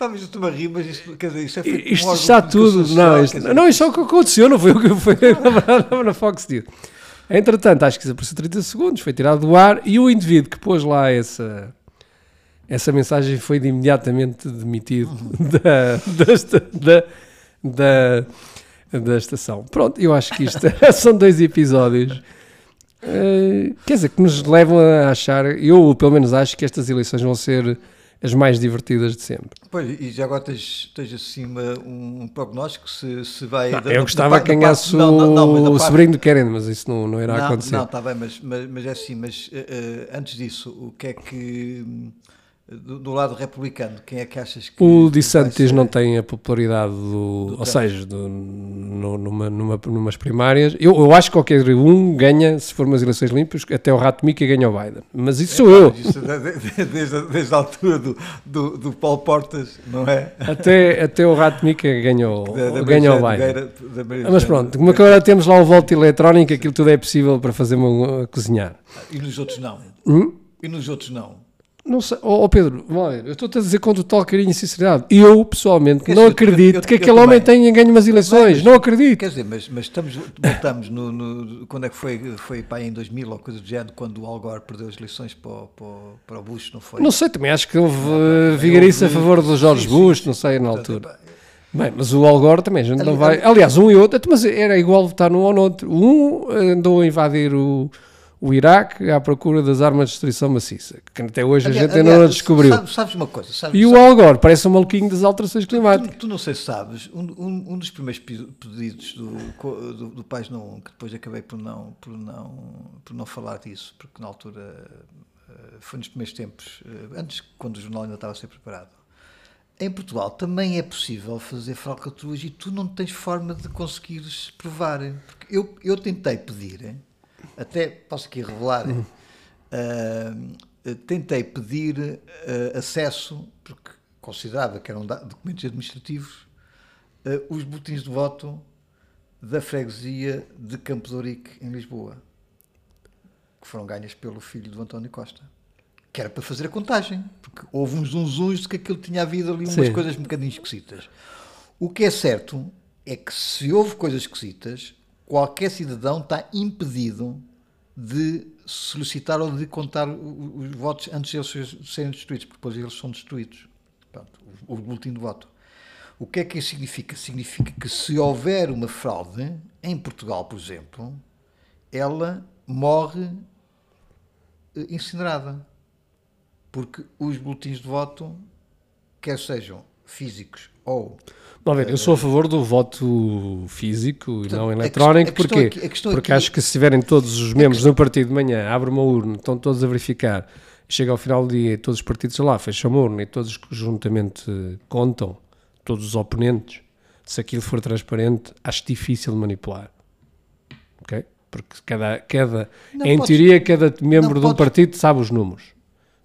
mas eu estou a rir, mas isto, quer dizer, isto é feito Isto está tudo. Social, não, isto, não, isto é o que aconteceu, não foi o que foi na, na Fox News. Entretanto, acho que desapareceu 30 segundos, foi tirado do ar e o indivíduo que pôs lá essa, essa mensagem foi de imediatamente demitido uhum. da, desta, da, da, da estação. Pronto, eu acho que isto são dois episódios. Uh, quer dizer, que nos levam a achar, eu pelo menos acho que estas eleições vão ser as mais divertidas de sempre. Pois, e já agora tens, tens assim uma, um prognóstico se, se vai... Não, da, eu gostava que ganhasse o, o sobrinho do Querendo, mas isso não, não irá não, acontecer. Não, está bem, mas, mas, mas, é assim, mas uh, uh, antes disso, o que é que... do, do lado republicano, quem é que achas que. O DeSantis ser? não tem a popularidade do. ou Trump. seja, do, no, numa, numa, numas primárias. Eu, eu acho que qualquer um ganha, se for umas eleições limpas, até o Rato Mica ganha o Biden. Mas isso sou eu. Isso de- de- desde, a- desde a altura do, do, do Paulo Portas, não é? Até, até o Rato Mica ganha o, Da- da ganha o Biden. Mas pronto, como agora temos lá o voto eletrónico, aquilo tudo é possível para fazer uma, cozinhar. E nos outros não. Hum? E nos outros não. Não sei, ó Pedro, eu estou-te a dizer com total carinho e sinceridade. Eu, pessoalmente, Quer não dizer, eu- acredito eu- que aquele homem tenha ganho umas eleições. mas- não acredito. Quer dizer, mas, mas estamos, voltamos no, no- Quando é que foi? Foi para em 2000 ou coisa do género, quando o Al Gore perdeu as eleições para, o- para, para o Bush, não foi? Não sei, também acho que houve uh, vigarice a favor do George sim, Bush, sim, não sei, na altura. epá, Bem, mas o Al Gore também, a gente não Ali- vai. ali- Aliás, um e outro, mas era igual votar num ou no outro. Um andou a invadir o, o Iraque à procura das armas de destruição maciça, que até hoje a aliás- gente ainda não a aliás, descobriu. Sabes, sabes uma coisa? Sabes, E o sabes- Al Gore parece um maluquinho das alterações climáticas. Tu, tu não sei se sabes, um, um, um dos primeiros pe- pedidos do, do, do Pais Não, que depois acabei por não, por, não, por não falar disso, porque na altura eh, foi nos primeiros tempos, eh, antes, quando o jornal ainda estava a ser preparado. Em Portugal também é possível fazer falcatruas e tu não tens forma de conseguires provar. Porque eu, eu tentei pedir, até posso aqui revelar, ah, tentei pedir ah, acesso, porque considerava que eram documentos administrativos, ah, os boletins de voto da freguesia de Campo de Ourique, em Lisboa, que foram ganhas pelo filho do António Costa. Que era para fazer a contagem, porque houve uns zunzuns de que aquilo tinha havido ali umas Sim. coisas um bocadinho esquisitas. O que é certo é que se houve coisas esquisitas, qualquer cidadão está impedido de solicitar ou de contar os votos antes de eles serem destruídos, porque depois eles são destruídos. Pronto, o, o boletim de voto. O que é que isso significa? Significa que se houver uma fraude, em Portugal, por exemplo, ela morre eh, incinerada. Porque os boletins de voto, quer sejam físicos ou Vamos ver, eu sou a favor do voto físico e não a eletrónico, questão- a questão porquê? aqui- Porque aqui- acho que se tiverem todos os membros do partido de manhã, abre uma urna, estão todos a verificar, chega ao final do dia e todos os partidos lá fecham uma urna e todos conjuntamente eh, contam, todos os oponentes, se aquilo for transparente, acho difícil de manipular. Ok? Porque cada, cada Não em podes- teoria, cada membro de um podes- partido sabe os números.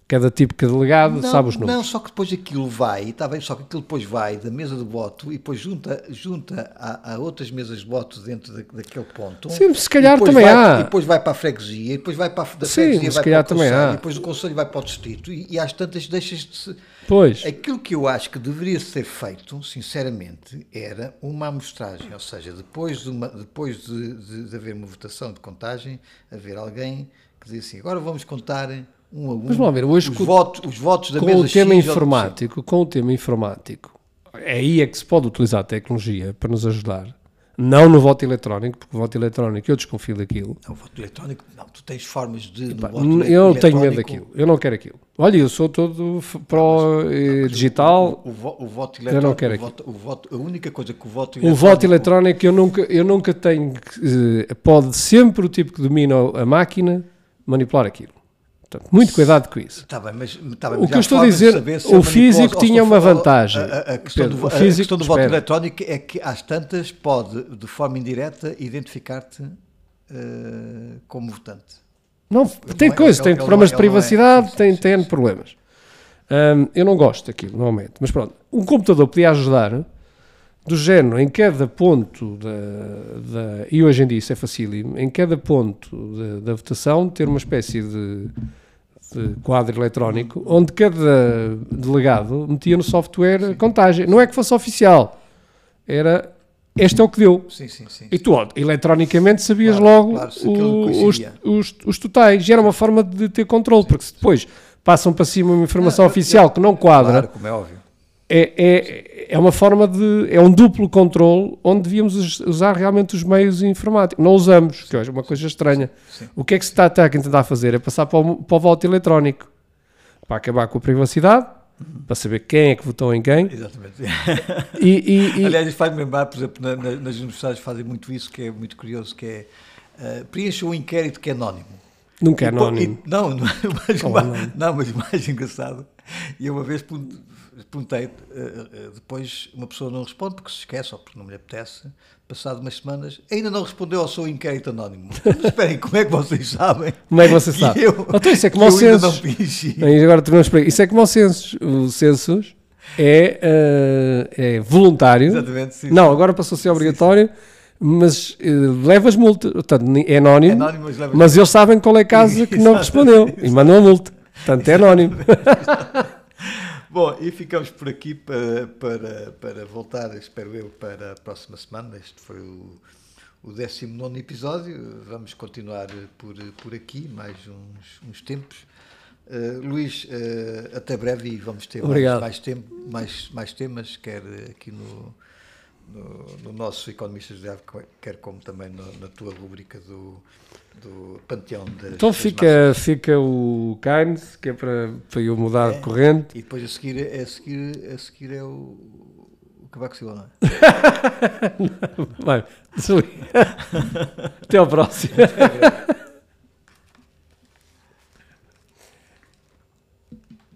Cada tipo de delegado sabe os números. Não, só que depois aquilo vai, está bem, só que aquilo depois vai da mesa de voto e depois junta, junta a, a outras mesas de voto dentro da, daquele ponto. Sim, se calhar também vai, há. E depois vai para a freguesia, e depois vai para a, da Sim, freguesia se calhar para o também conselho, há. e depois do conselho vai para o distrito e, e às tantas deixas de se... Pois. Aquilo que eu acho que deveria ser feito, sinceramente, era uma amostragem, ou seja, depois de, uma- depois de, de- de haver uma votação de contagem, haver alguém que diz assim, agora vamos contar um Mas vamos ver, hoje os, com- votos, os votos da com mesa o tema X informático, com o tema informático, é aí é que se pode utilizar a tecnologia para nos ajudar. Não no voto eletrónico, porque o voto eletrónico eu desconfio daquilo. Não, o voto eletrónico, não, tu tens formas de. voto eu tenho medo eletrónico- daquilo, eu não quero aquilo. Olha, eu sou todo f- pró eh, digital. O, vo- o voto Eu não eletrónico. quero o voto, o voto- a única coisa que o voto O voto eletrónico eu nunca, eu nunca tenho. eh, Pode sempre o tipo que domina a máquina manipular aquilo. Portanto, muito cuidado com isso. Tá bem, mas, tá bem, O que eu estou a dizer, o físico tinha uma vantagem. A, a- questão, Pedro, do, a físico, questão do voto espera. eletrónico é que às tantas pode, de forma indireta, identificar-te eh, como votante. Não, tem não é- coisas, tem ele problemas de é- ele é- privacidade, tem, tem N problemas. Eu não gosto daquilo, normalmente. Mas pronto, um computador podia ajudar do género, em cada ponto da, da- e hoje em dia isso é facílimo, em cada ponto da, da votação ter uma espécie de, de quadro eletrónico onde cada delegado metia no software a contagem. Não é que fosse oficial, era este é o que deu. Sim, sim, sim. E tu, ó, eletronicamente, sabias Claro, logo claro, o- os, os, os totais. E era uma forma de ter controle, porque se depois passam para cima uma informação Ah, oficial que não quadra, Claro, como é óbvio. É, é, é uma forma de. É um duplo controle onde devíamos us- usar realmente os meios informáticos. Não usamos, que é uma coisa estranha. Sim. O que é que se está, a tentar fazer? É passar para o, para o voto eletrónico para acabar com a privacidade, Uhum. para saber quem é que votou em quem. Exatamente. E, e- e- Aliás, faz-me lembrar, por exemplo, na- na- nas universidades fazem muito isso, que é muito curioso, que é uh, preencha um inquérito que é anónimo. nunca é anónimo. e- não, não, mas, Como ma- anónimo? não, mas mais engraçado E uma vez perguntei, eh, eh, depois uma pessoa não responde porque se esquece ou porque não lhe apetece, passado umas semanas, ainda não respondeu ao seu inquérito anónimo. Mas esperem, como é que vocês sabem? Como é que vocês sabem? Eu, então, isso é como o census. Agora terminamos por Isso é como o census. O census é, uh, é voluntário. Exatamente, sim, Não, agora passou a ser obrigatório. Sim, sim mas uh, levas multa, portanto é anónimo, é anónimo mas, mas eles sabem qual é a casa que não respondeu e mandam a multa, portanto é anónimo. Bom, e ficamos por aqui para, para, para voltar, espero eu, para a próxima semana. Este foi o, o 19 episódio. Vamos continuar por, por aqui mais uns, uns tempos. Uh, Luís, uh, até breve e vamos ter mais, mais, tempo, mais, mais temas, quer aqui no, no, no nosso Economistas de quer como também no, na tua rubrica do, do Panteão das Então fica, fica o Keynes, que é para, para eu mudar é, de corrente. E depois a seguir, a seguir, a seguir é o, o Cavaco Silva, não é? Vai, Até ao próximo.